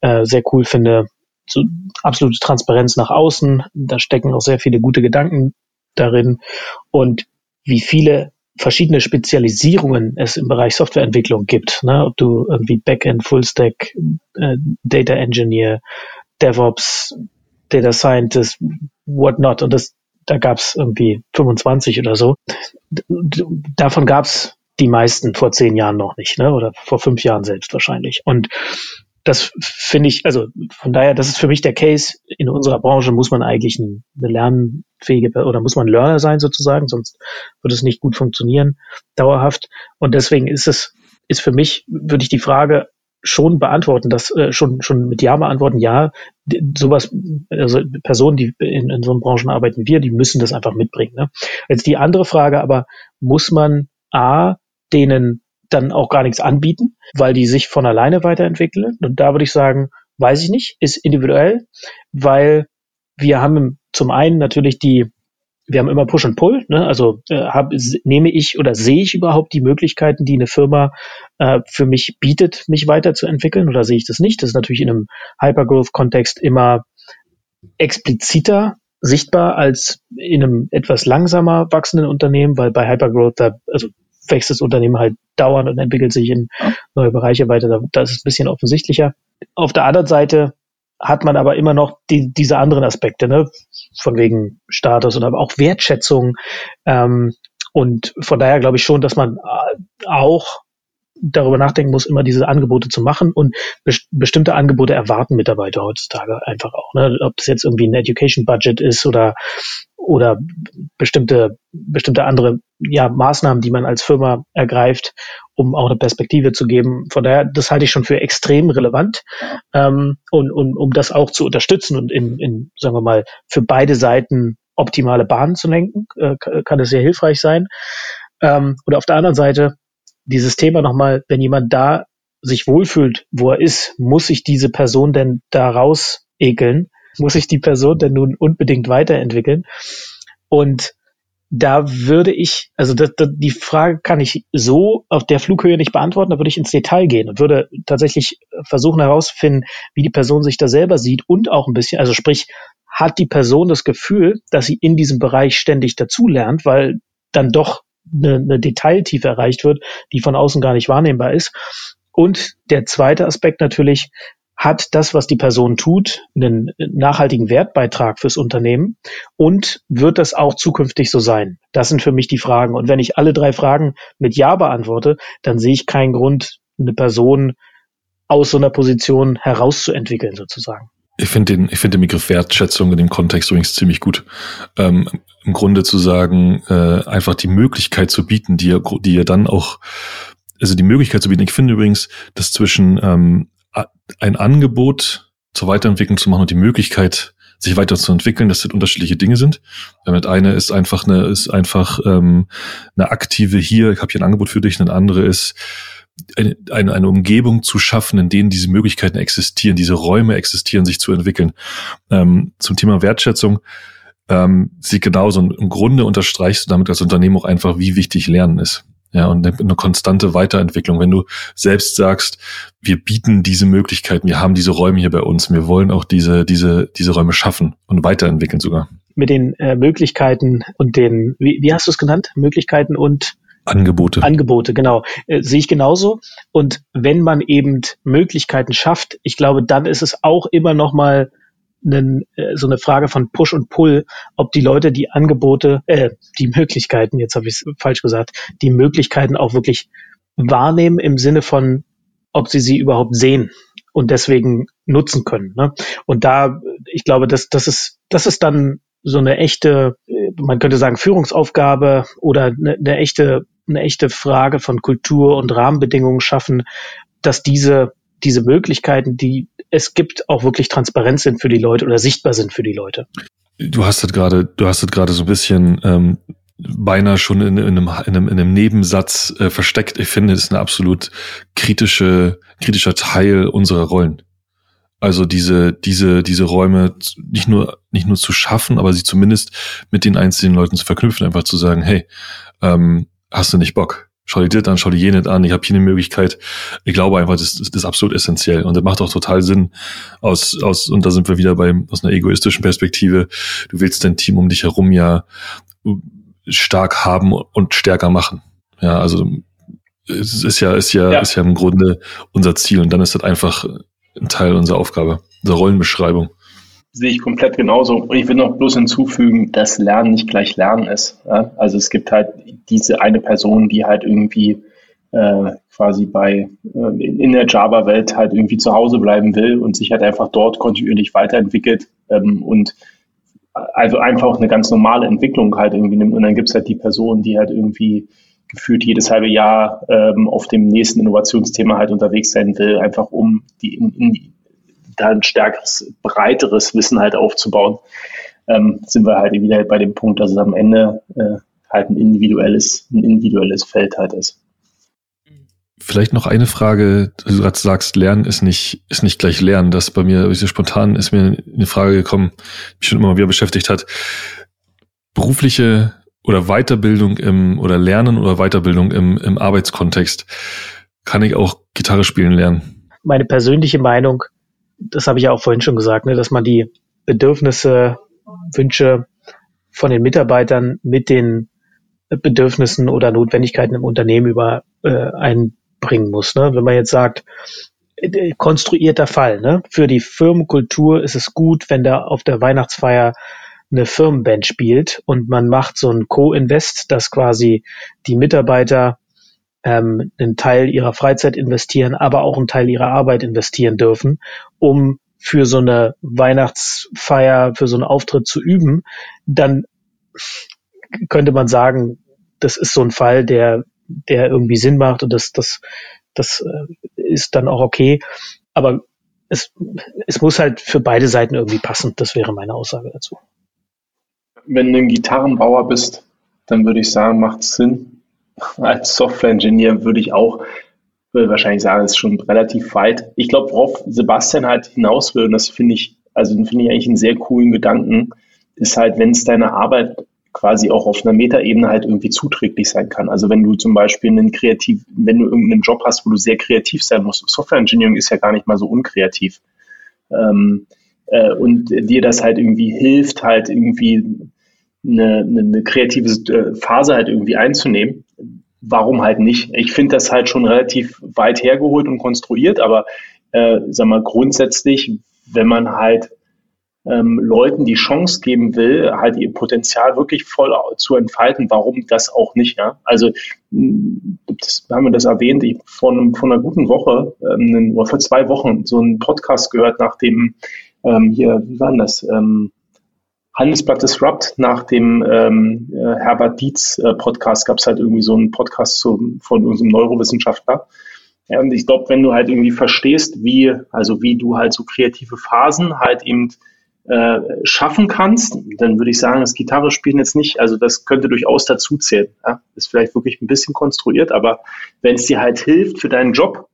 Speaker 3: äh, sehr cool finde, so absolute Transparenz nach außen. Da stecken auch sehr viele gute Gedanken darin. Und wie viele verschiedene Spezialisierungen es im Bereich Softwareentwicklung gibt. Ne? Ob du irgendwie Backend, Fullstack, äh, Data Engineer, DevOps, Data Scientist, whatnot. Und das, da gab es irgendwie 25 oder so. Davon gab es die meisten vor zehn Jahren noch nicht, ne? Oder vor fünf Jahren selbst wahrscheinlich. Und das finde ich, also von daher, das ist für mich der Case. In unserer Branche muss man eigentlich eine lernfähige oder muss man Learner sein sozusagen, sonst wird es nicht gut funktionieren, dauerhaft. Und deswegen ist es, ist für mich, würde ich die Frage schon beantworten, das äh, schon schon mit Ja beantworten, ja, sowas, also Personen, die in, in so einer Branchen arbeiten wir, die müssen das einfach mitbringen. Ne? Jetzt die andere Frage, aber muss man A, denen dann auch gar nichts anbieten, weil die sich von alleine weiterentwickeln. Und da würde ich sagen, weiß ich nicht, ist individuell, weil wir haben zum einen natürlich die, wir haben immer Push und Pull, ne? also äh, hab, nehme ich oder sehe ich überhaupt die Möglichkeiten, die eine Firma äh, für mich bietet, mich weiterzuentwickeln oder sehe ich das nicht? Das ist natürlich in einem Hypergrowth-Kontext immer expliziter sichtbar als in einem etwas langsamer wachsenden Unternehmen, weil bei Hypergrowth da, also wächst das Unternehmen halt dauernd und entwickelt sich in neue Bereiche weiter. Da, da ist ein bisschen offensichtlicher. Auf der anderen Seite hat man aber immer noch die, diese anderen Aspekte, ne? von wegen Status oder auch Wertschätzung. Ähm, und von daher glaube ich schon, dass man äh, auch darüber nachdenken muss, immer diese Angebote zu machen und be bestimmte Angebote erwarten Mitarbeiter heutzutage einfach auch. Ne? Ob das jetzt irgendwie ein Education Budget ist oder oder bestimmte bestimmte andere ja Maßnahmen, die man als Firma ergreift, um auch eine Perspektive zu geben. Von daher, das halte ich schon für extrem relevant ähm, und, und um das auch zu unterstützen und in, in sagen wir mal für beide Seiten optimale Bahnen zu lenken, äh, kann es sehr hilfreich sein. Ähm, und auf der anderen Seite dieses Thema nochmal, wenn jemand da sich wohlfühlt, wo er ist, muss sich diese Person denn da raus ekeln? Muss sich die Person denn nun unbedingt weiterentwickeln? Und da würde ich, also das, das, die Frage kann ich so auf der Flughöhe nicht beantworten, da würde ich ins Detail gehen und würde tatsächlich versuchen herauszufinden, wie die Person sich da selber sieht und auch ein bisschen, also sprich, hat die Person das Gefühl, dass sie in diesem Bereich ständig dazulernt, weil dann doch eine, eine Detailtiefe erreicht wird, die von außen gar nicht wahrnehmbar ist. Und der zweite Aspekt natürlich, hat das, was die Person tut, einen nachhaltigen Wertbeitrag fürs Unternehmen und wird das auch zukünftig so sein? Das sind für mich die Fragen. Und wenn ich alle drei Fragen mit Ja beantworte, dann sehe ich keinen Grund, eine Person aus so einer Position herauszuentwickeln sozusagen.
Speaker 2: Ich finde den, ich finde den Begriff Wertschätzung in dem Kontext übrigens ziemlich gut. Ähm, Im Grunde zu sagen, äh, einfach die Möglichkeit zu bieten, die ihr, die ihr dann auch, also die Möglichkeit zu bieten. Ich finde übrigens, dass zwischen ähm, ein Angebot zur Weiterentwicklung zu machen und die Möglichkeit, sich weiterzuentwickeln, dass das unterschiedliche Dinge sind. Damit eine ist einfach eine, ist einfach ähm, eine aktive hier, ich habe hier ein Angebot für dich, eine andere ist eine, eine, eine Umgebung zu schaffen, in denen diese Möglichkeiten existieren, diese Räume existieren, sich zu entwickeln. Ähm, zum Thema Wertschätzung ähm, sieht genauso. Und im Grunde unterstreichst du damit als Unternehmen auch einfach, wie wichtig Lernen ist. Ja, und eine konstante Weiterentwicklung. Wenn du selbst sagst, wir bieten diese Möglichkeiten, wir haben diese Räume hier bei uns, wir wollen auch diese, diese, diese Räume schaffen und weiterentwickeln sogar.
Speaker 3: Mit den äh, Möglichkeiten und den, wie, wie hast du es genannt? Möglichkeiten und
Speaker 2: Angebote.
Speaker 3: Angebote, genau. Äh, sehe ich genauso. Und wenn man eben Möglichkeiten schafft, ich glaube, dann ist es auch immer noch mal einen, äh, so eine Frage von Push und Pull, ob die Leute die Angebote, äh, die Möglichkeiten, jetzt habe ich es falsch gesagt, die Möglichkeiten auch wirklich wahrnehmen im Sinne von, ob sie sie überhaupt sehen und deswegen nutzen können. Ne? Und da, ich glaube, das, das ist, das ist dann so eine echte, man könnte sagen, Führungsaufgabe oder eine, eine echte, eine echte Frage von Kultur und Rahmenbedingungen schaffen, dass diese diese Möglichkeiten, die es gibt, auch wirklich transparent sind für die Leute oder sichtbar sind für die Leute.
Speaker 2: Du hast das gerade, du hast das gerade so ein bisschen ähm, beinahe schon in, in, einem, in, einem, in einem Nebensatz äh, versteckt. Ich finde, es ist ein absolut kritische, kritischer Teil unserer Rollen. Also diese, diese, diese Räume nicht nur, nicht nur zu schaffen, aber sie zumindest mit den einzelnen Leuten zu verknüpfen, einfach zu sagen, hey, ähm, hast du nicht Bock? Schau dir das an, schau dir jenes an, ich habe hier eine Möglichkeit. Ich glaube einfach, das, das, ist absolut essentiell und das macht auch total Sinn aus, aus und da sind wir wieder bei aus einer egoistischen Perspektive. Du willst dein Team um dich herum ja stark haben und stärker machen. Ja, also es ist ja, ist ja, ja. ist ja im Grunde unser Ziel und dann ist das einfach ein Teil unserer Aufgabe, unserer Rollenbeschreibung
Speaker 1: sehe ich komplett genauso. Und ich will noch bloß hinzufügen, dass Lernen nicht gleich Lernen ist. Ja? Also es gibt halt diese eine Person, die halt irgendwie äh, quasi bei äh, in der Java-Welt halt irgendwie zu Hause bleiben will und sich halt einfach dort kontinuierlich weiterentwickelt ähm, und also einfach eine ganz normale Entwicklung halt irgendwie nimmt. Und dann gibt es halt die Person, die halt irgendwie gefühlt jedes halbe Jahr ähm, auf dem nächsten Innovationsthema halt unterwegs sein will, einfach um die in, in, da ein stärkeres, breiteres Wissen halt aufzubauen, ähm, sind wir halt wieder bei dem Punkt, dass es am Ende äh, halt ein individuelles, ein individuelles Feld halt ist.
Speaker 2: Vielleicht noch eine Frage, du gerade sagst, Lernen ist nicht, ist nicht gleich Lernen. Das bei mir, so spontan ist mir eine Frage gekommen, die mich schon immer wieder beschäftigt hat. Berufliche oder Weiterbildung im, oder Lernen oder Weiterbildung im, im Arbeitskontext. Kann ich auch Gitarre spielen lernen?
Speaker 3: Meine persönliche Meinung, das habe ich ja auch vorhin schon gesagt, ne, dass man die Bedürfnisse, Wünsche von den Mitarbeitern mit den Bedürfnissen oder Notwendigkeiten im Unternehmen über äh, einbringen muss. Ne? Wenn man jetzt sagt, äh, konstruierter Fall, ne? für die Firmenkultur ist es gut, wenn da auf der Weihnachtsfeier eine Firmenband spielt und man macht so ein Co-Invest, dass quasi die Mitarbeiter ähm, einen Teil ihrer Freizeit investieren, aber auch einen Teil ihrer Arbeit investieren dürfen, um für so eine Weihnachtsfeier, für so einen Auftritt zu üben, dann könnte man sagen, das ist so ein Fall, der, der irgendwie Sinn macht und das, das, das äh, ist dann auch okay. Aber es, es muss halt für beide Seiten irgendwie passen. Das wäre meine Aussage dazu.
Speaker 1: Wenn du ein Gitarrenbauer bist, dann würde ich sagen, macht es Sinn, als Software-Engineer würde ich auch würde wahrscheinlich sagen, ist schon relativ weit. Ich glaube, worauf Sebastian halt hinaus will, und das finde ich, also finde ich eigentlich einen sehr coolen Gedanken, ist halt, wenn es deine Arbeit quasi auch auf einer Metaebene halt irgendwie zuträglich sein kann. Also wenn du zum Beispiel einen kreativ, wenn du irgendeinen Job hast, wo du sehr kreativ sein musst, Software Engineering ist ja gar nicht mal so unkreativ. Ähm, äh, und dir das halt irgendwie hilft, halt irgendwie eine, eine, eine kreative äh, Phase halt irgendwie einzunehmen. Warum halt nicht? Ich finde das halt schon relativ weit hergeholt und konstruiert, aber äh, sag mal grundsätzlich, wenn man halt ähm, Leuten die Chance geben will, halt ihr Potenzial wirklich voll zu entfalten, warum das auch nicht? Ja? Also das, haben wir das erwähnt, ich vor, vor einer guten Woche ähm, oder vor zwei Wochen so einen Podcast gehört nach dem ähm, hier, wie war denn das? Ähm, Handelsblatt Disrupt nach dem ähm, äh, Herbert Dietz äh, Podcast gab es halt irgendwie so einen Podcast zu, von unserem Neurowissenschaftler. Ja, und ich glaube, wenn du halt irgendwie verstehst, wie, also wie du halt so kreative Phasen halt eben äh, schaffen kannst, dann würde ich sagen, das Gitarre spielen jetzt nicht, also das könnte durchaus dazu zählen. Ja? Ist vielleicht wirklich ein bisschen konstruiert, aber wenn es dir halt hilft für deinen Job,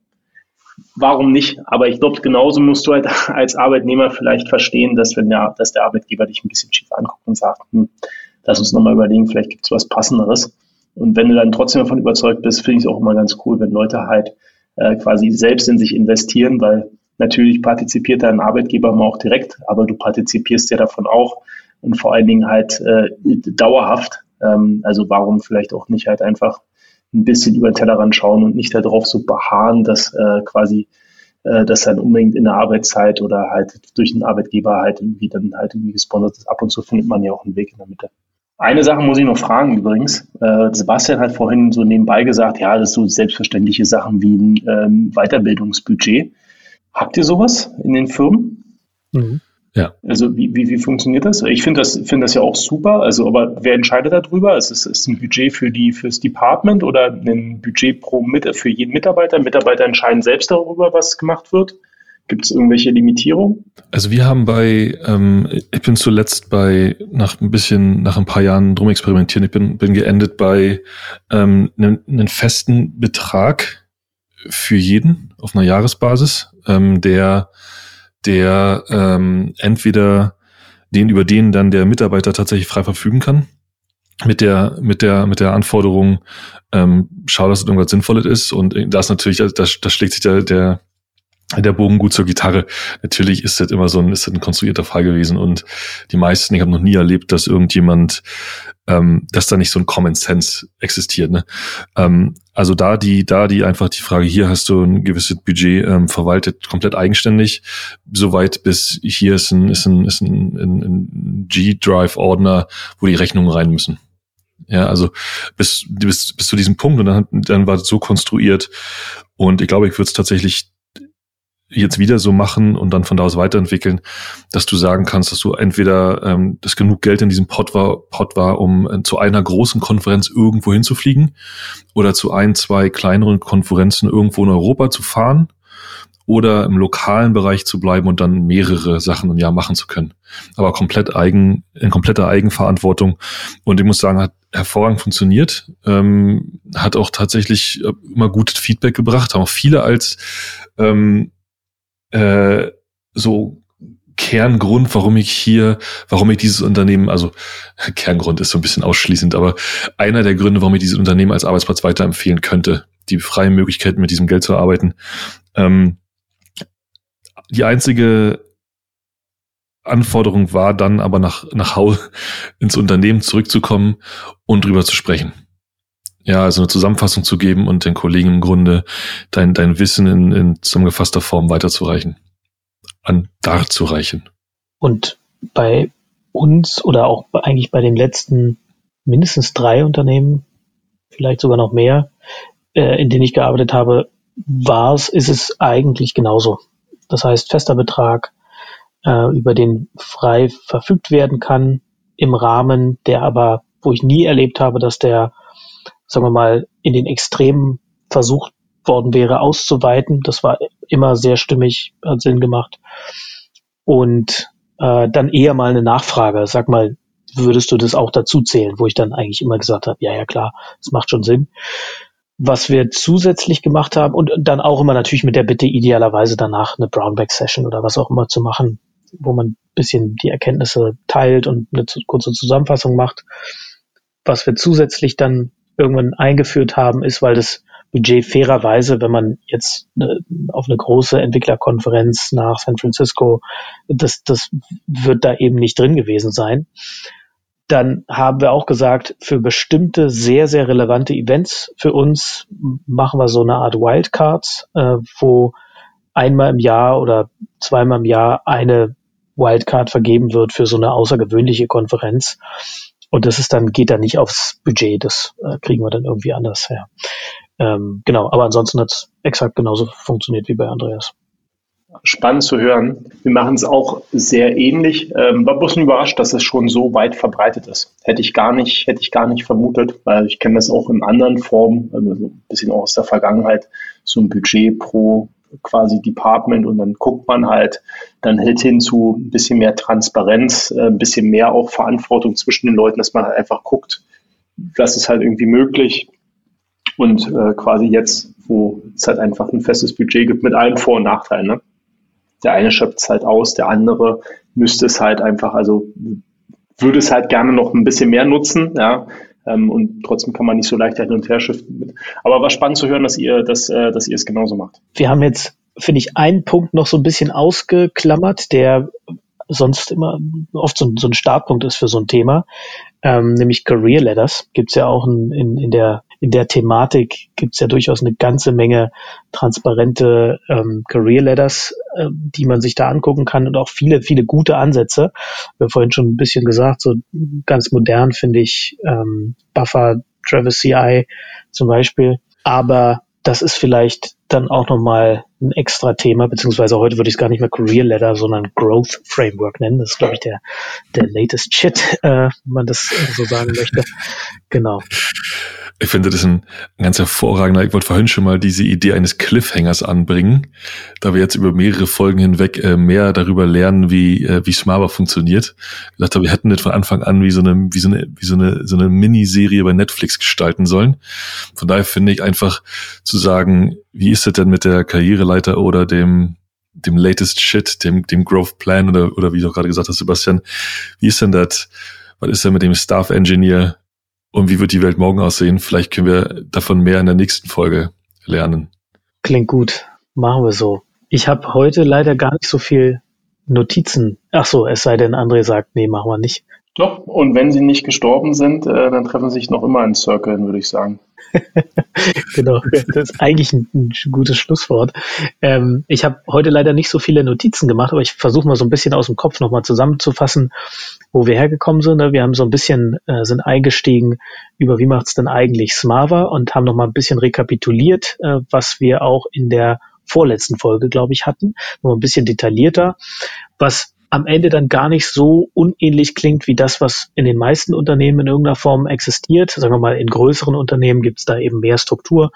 Speaker 1: warum nicht? Aber ich glaube, genauso musst du halt als Arbeitnehmer vielleicht verstehen, dass wenn der, dass der Arbeitgeber dich ein bisschen schief anguckt und sagt, hm, lass uns nochmal überlegen, vielleicht gibt es was Passenderes. Und wenn du dann trotzdem davon überzeugt bist, finde ich es auch immer ganz cool, wenn Leute halt äh, quasi selbst in sich investieren, weil Natürlich partizipiert dein Arbeitgeber mal auch direkt, aber du partizipierst ja davon auch und vor allen Dingen halt äh, dauerhaft. Ähm, also warum vielleicht auch nicht halt einfach ein bisschen über den Tellerrand schauen und nicht darauf so beharren, dass äh, quasi äh, das dann unbedingt in der Arbeitszeit oder halt durch den Arbeitgeber halt irgendwie dann halt irgendwie gesponsert ist. Ab und zu findet man ja auch einen Weg in der Mitte. Eine Sache muss ich noch fragen übrigens. Äh, Sebastian hat vorhin so nebenbei gesagt, ja, das sind so selbstverständliche Sachen wie ein ähm, Weiterbildungsbudget. Habt ihr sowas in den Firmen? Mhm. Ja. Also wie, wie, wie funktioniert das? Ich finde das, finde das ja auch super. Also, aber wer entscheidet darüber? Ist es ist ein Budget für die fürs Department oder ein Budget pro mit, für jeden Mitarbeiter? Mitarbeiter entscheiden selbst darüber, was gemacht wird. Gibt es irgendwelche Limitierungen?
Speaker 2: Also wir haben bei, ähm, ich bin zuletzt bei, nach ein bisschen, nach ein paar Jahren drum experimentieren, ich bin, bin geendet bei ähm, einem, einem festen Betrag für jeden auf einer Jahresbasis ähm, der, der ähm, entweder den, über den dann der Mitarbeiter tatsächlich frei verfügen kann, mit der, mit der, mit der Anforderung, ähm, schau, dass es irgendwas Sinnvolles ist. Und das natürlich, also da, da schlägt sich der, der, der Bogen gut zur Gitarre. Natürlich ist das immer so ein, ist das ein konstruierter Fall gewesen und die meisten, ich habe noch nie erlebt, dass irgendjemand, ähm, dass da nicht so ein Common Sense existiert. Ne? Ähm, also da die, da die einfach die Frage, hier hast du ein gewisses Budget ähm, verwaltet, komplett eigenständig, soweit bis hier ist ein, ist ein, ist ein, ein, ein G-Drive-Ordner, wo die Rechnungen rein müssen. Ja, also bis, bis, bis zu diesem Punkt und dann, dann war es so konstruiert und ich glaube, ich würde es tatsächlich jetzt wieder so machen und dann von da aus weiterentwickeln, dass du sagen kannst, dass du entweder ähm, dass genug Geld in diesem Pot war, Pot war, um äh, zu einer großen Konferenz irgendwo hinzufliegen oder zu ein, zwei kleineren Konferenzen irgendwo in Europa zu fahren oder im lokalen Bereich zu bleiben und dann mehrere Sachen im Jahr machen zu können. Aber komplett eigen, in kompletter Eigenverantwortung. Und ich muss sagen, hat hervorragend funktioniert, ähm, hat auch tatsächlich äh, immer gutes Feedback gebracht, haben auch viele als ähm, äh, so Kerngrund, warum ich hier, warum ich dieses Unternehmen, also Kerngrund ist so ein bisschen ausschließend, aber einer der Gründe, warum ich dieses Unternehmen als Arbeitsplatz weiterempfehlen könnte, die freie Möglichkeit, mit diesem Geld zu arbeiten. Ähm, die einzige Anforderung war dann aber nach, nach Hause ins Unternehmen zurückzukommen und drüber zu sprechen ja, also eine Zusammenfassung zu geben und den Kollegen im Grunde dein, dein Wissen in, in zusammengefasster Form weiterzureichen, an darzureichen.
Speaker 3: Und bei uns oder auch eigentlich bei den letzten mindestens drei Unternehmen, vielleicht sogar noch mehr, äh, in denen ich gearbeitet habe, war es, ist es eigentlich genauso. Das heißt, fester Betrag, äh, über den frei verfügt werden kann, im Rahmen, der aber, wo ich nie erlebt habe, dass der sagen wir mal, in den Extremen versucht worden wäre auszuweiten. Das war immer sehr stimmig, hat Sinn gemacht. Und äh, dann eher mal eine Nachfrage. Sag mal, würdest du das auch dazu zählen, wo ich dann eigentlich immer gesagt habe, ja, ja klar, das macht schon Sinn. Was wir zusätzlich gemacht haben und dann auch immer natürlich mit der Bitte idealerweise danach eine Brownback-Session oder was auch immer zu machen, wo man ein bisschen die Erkenntnisse teilt und eine kurze Zusammenfassung macht. Was wir zusätzlich dann irgendwann eingeführt haben, ist, weil das Budget fairerweise, wenn man jetzt ne, auf eine große Entwicklerkonferenz nach San Francisco, das, das wird da eben nicht drin gewesen sein. Dann haben wir auch gesagt, für bestimmte sehr, sehr relevante Events für uns machen wir so eine Art Wildcards, äh, wo einmal im Jahr oder zweimal im Jahr eine Wildcard vergeben wird für so eine außergewöhnliche Konferenz. Und das ist dann, geht dann nicht aufs Budget, das äh, kriegen wir dann irgendwie anders her. Ähm, genau, aber ansonsten hat es exakt genauso funktioniert wie bei Andreas.
Speaker 1: Spannend zu hören. Wir machen es auch sehr ähnlich. Ähm, war bloß überrascht, dass es schon so weit verbreitet ist. Hätte ich gar nicht, hätte ich gar nicht vermutet, weil ich kenne das auch in anderen Formen, also ein bisschen auch aus der Vergangenheit, so ein Budget pro quasi Department und dann guckt man halt dann hält hin zu ein bisschen mehr Transparenz, äh, ein bisschen mehr auch Verantwortung zwischen den Leuten, dass man halt einfach guckt, was ist halt irgendwie möglich und äh, quasi jetzt, wo es halt einfach ein festes Budget gibt mit allen Vor- und Nachteilen. Ne? Der eine schöpft es halt aus, der andere müsste es halt einfach, also würde es halt gerne noch ein bisschen mehr nutzen, ja. Ähm, und trotzdem kann man nicht so leicht hin und her shiften. Aber war spannend zu hören, dass ihr, dass, äh, dass ihr es genauso macht.
Speaker 3: Wir haben jetzt, finde ich, einen Punkt noch so ein bisschen ausgeklammert, der sonst immer oft so, so ein Startpunkt ist für so ein Thema, ähm, nämlich Career Letters. Gibt es ja auch in, in, in der in der Thematik gibt es ja durchaus eine ganze Menge transparente ähm, Career Letters, äh, die man sich da angucken kann und auch viele, viele gute Ansätze. Wir haben vorhin schon ein bisschen gesagt, so ganz modern finde ich ähm, Buffer, Travis CI zum Beispiel. Aber das ist vielleicht dann auch nochmal ein extra Thema, beziehungsweise heute würde ich es gar nicht mehr Career Letter, sondern Growth Framework nennen. Das ist, glaube ich, der, der latest Shit, äh, wenn man das so sagen möchte. Genau.
Speaker 2: Ich finde das ein, ein ganz hervorragender. Ich wollte vorhin schon mal diese Idee eines Cliffhangers anbringen, da wir jetzt über mehrere Folgen hinweg äh, mehr darüber lernen, wie äh, wie Smava funktioniert. Ich dachte, wir hätten das von Anfang an wie so eine wie so eine wie so eine so eine Miniserie bei Netflix gestalten sollen. Von daher finde ich einfach zu sagen, wie ist es denn mit der Karriereleiter oder dem dem latest Shit, dem dem Growth Plan oder oder wie du gerade gesagt hast, Sebastian, wie ist denn das? Was ist denn mit dem Staff Engineer? Und wie wird die Welt morgen aussehen. Vielleicht können wir davon mehr in der nächsten Folge lernen.
Speaker 3: Klingt gut. Machen wir so. Ich habe heute leider gar nicht so viel Notizen. Ach so, es sei denn, André sagt, nee, machen wir nicht.
Speaker 1: Doch, und wenn sie nicht gestorben sind, äh, dann treffen sie sich noch immer in Circle, würde ich sagen.
Speaker 3: genau, das ist eigentlich ein, ein gutes Schlusswort. Ähm, ich habe heute leider nicht so viele Notizen gemacht, aber ich versuche mal so ein bisschen aus dem Kopf nochmal zusammenzufassen, wo wir hergekommen sind. Wir haben so ein bisschen, äh, sind eingestiegen über wie macht's denn eigentlich Smava und haben nochmal ein bisschen rekapituliert, äh, was wir auch in der vorletzten Folge, glaube ich, hatten. Nur ein bisschen detaillierter, was am Ende dann gar nicht so unähnlich klingt wie das, was in den meisten Unternehmen in irgendeiner Form existiert. Sagen wir mal, in größeren Unternehmen gibt es da eben mehr Struktur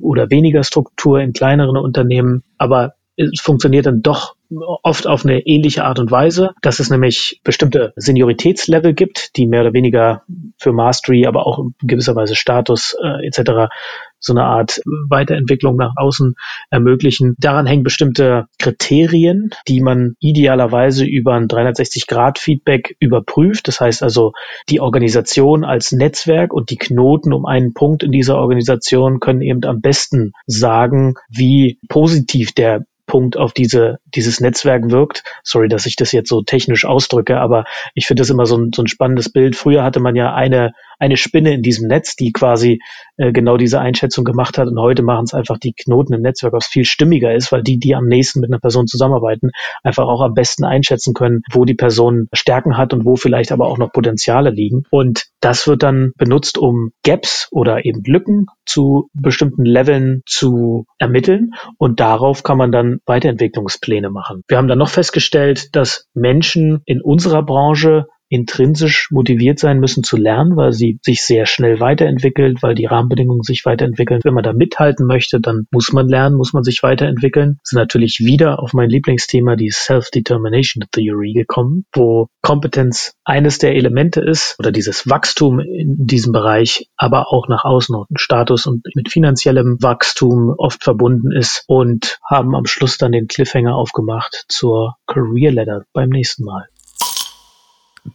Speaker 3: oder weniger Struktur in kleineren Unternehmen. Aber es funktioniert dann doch oft auf eine ähnliche Art und Weise, dass es nämlich bestimmte Senioritätslevel gibt, die mehr oder weniger für Mastery, aber auch in gewisser Weise Status äh, etc. so eine Art Weiterentwicklung nach außen ermöglichen. Daran hängen bestimmte Kriterien, die man idealerweise über ein 360-Grad-Feedback überprüft. Das heißt also, die Organisation als Netzwerk und die Knoten um einen Punkt in dieser Organisation können eben am besten sagen, wie positiv der Punkt auf diese, dieses Netzwerk wirkt. Sorry, dass ich das jetzt so technisch ausdrücke, aber ich finde das immer so ein, so ein spannendes Bild. Früher hatte man ja eine, eine Spinne in diesem Netz, die quasi äh, genau diese Einschätzung gemacht hat. Und heute machen es einfach die Knoten im Netzwerk, was viel stimmiger ist, weil die, die am nächsten mit einer Person zusammenarbeiten, einfach auch am besten einschätzen können, wo die Person Stärken hat und wo vielleicht aber auch noch Potenziale liegen. Und das wird dann benutzt, um Gaps oder eben Lücken zu bestimmten Leveln zu ermitteln. Und darauf kann man dann Weiterentwicklungspläne machen. Wir haben dann noch festgestellt, dass Menschen in unserer Branche intrinsisch motiviert sein müssen zu lernen, weil sie sich sehr schnell weiterentwickelt, weil die Rahmenbedingungen sich weiterentwickeln. Wenn man da mithalten möchte, dann muss man lernen, muss man sich weiterentwickeln. Sind natürlich wieder auf mein Lieblingsthema, die Self-Determination Theory gekommen, wo Kompetenz eines der Elemente ist oder dieses Wachstum in diesem Bereich, aber auch nach außen und Status und mit finanziellem Wachstum oft verbunden ist und haben am Schluss dann den Cliffhanger aufgemacht zur Career Ladder beim nächsten Mal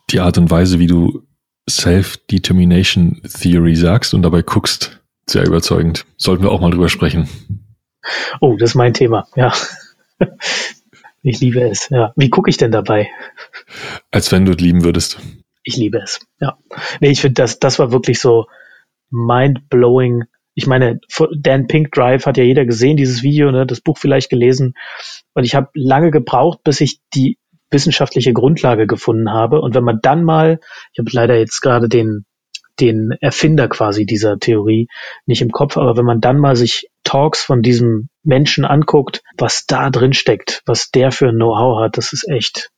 Speaker 2: die Art und Weise, wie du Self-Determination Theory sagst und dabei guckst, sehr überzeugend. Sollten wir auch mal drüber sprechen.
Speaker 3: Oh, das ist mein Thema, ja. Ich liebe es, ja. Wie gucke ich denn dabei?
Speaker 2: Als wenn du es lieben würdest.
Speaker 3: Ich liebe es, ja. Nee, ich finde, das, das war wirklich so mind-blowing. Ich meine, Dan Pink Drive hat ja jeder gesehen, dieses Video, ne, das Buch vielleicht gelesen. Und ich habe lange gebraucht, bis ich die wissenschaftliche Grundlage gefunden habe. Und wenn man dann mal, ich habe leider jetzt gerade den den Erfinder quasi dieser Theorie nicht im Kopf. Aber wenn man dann mal sich Talks von diesem Menschen anguckt, was da drin steckt, was der für ein Know-how hat, das ist echt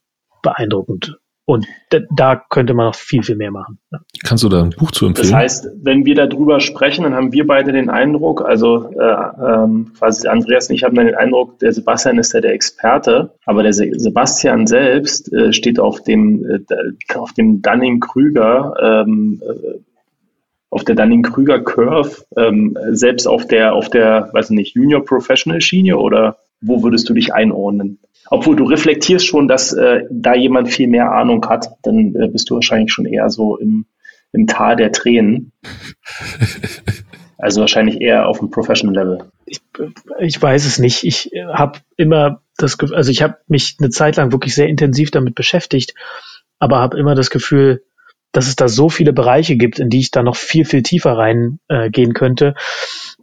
Speaker 3: beeindruckend. Und da könnte man noch viel, viel mehr machen.
Speaker 2: Kannst du da ein Buch zu empfehlen?
Speaker 1: Das heißt, wenn wir darüber sprechen, dann haben wir beide den Eindruck, also äh, ähm, quasi Andreas und ich haben dann den Eindruck, der Sebastian ist ja der Experte, aber der Sebastian selbst äh, steht auf dem, äh, auf dem Dunning-Krüger, ähm, äh, auf der Dunning-Krüger Curve, ähm, selbst auf der, auf der, weiß nicht, Junior Professional Schiene oder wo würdest du dich einordnen? Obwohl du reflektierst schon, dass äh, da jemand viel mehr Ahnung hat, dann äh, bist du wahrscheinlich schon eher so im, im Tal der Tränen. also wahrscheinlich eher auf dem Professional Level.
Speaker 3: Ich, ich weiß es nicht. Ich habe immer das Gefühl, also ich habe mich eine Zeit lang wirklich sehr intensiv damit beschäftigt, aber habe immer das Gefühl, dass es da so viele Bereiche gibt, in die ich da noch viel, viel tiefer reingehen äh, gehen könnte.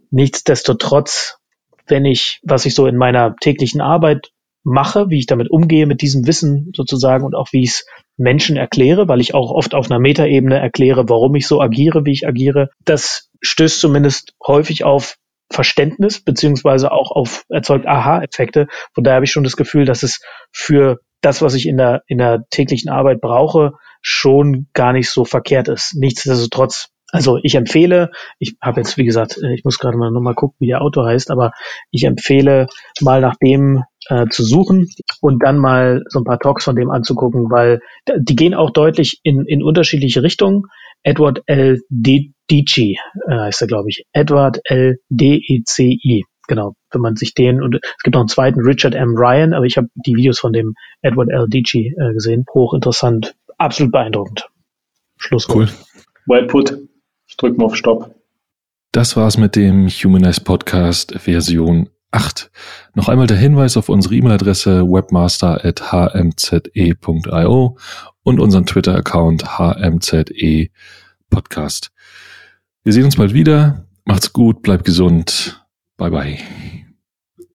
Speaker 3: Nichtsdestotrotz, wenn ich, was ich so in meiner täglichen Arbeit mache, wie ich damit umgehe mit diesem Wissen sozusagen und auch wie ich es Menschen erkläre, weil ich auch oft auf einer Metaebene erkläre, warum ich so agiere, wie ich agiere. Das stößt zumindest häufig auf Verständnis beziehungsweise auch auf erzeugt Aha-Effekte. Von daher habe ich schon das Gefühl, dass es für das, was ich in der, in der täglichen Arbeit brauche, schon gar nicht so verkehrt ist. Nichtsdestotrotz also ich empfehle, ich habe jetzt, wie gesagt, äh, ich muss gerade mal nochmal gucken, wie der Autor heißt, aber ich empfehle mal nach dem äh, zu suchen und dann mal so ein paar Talks von dem anzugucken, weil die gehen auch deutlich in, in unterschiedliche Richtungen. Edward L. Dici äh, heißt er, glaube ich. Edward L. D-E-C-I. Genau, wenn man sich den, und es gibt noch einen zweiten, Richard M. Ryan, aber ich habe die Videos von dem Edward L. Dici äh, gesehen. Hochinteressant, absolut beeindruckend.
Speaker 2: Schluss. Cool.
Speaker 1: Well put. Ich drücke mal auf Stopp.
Speaker 2: Das war's mit dem Humanize Podcast Version 8. Noch einmal der Hinweis auf unsere E-Mail-Adresse webmaster.hmze.io und unseren Twitter-Account hmze Podcast. Wir sehen uns bald wieder. Macht's gut, bleibt gesund. Bye bye.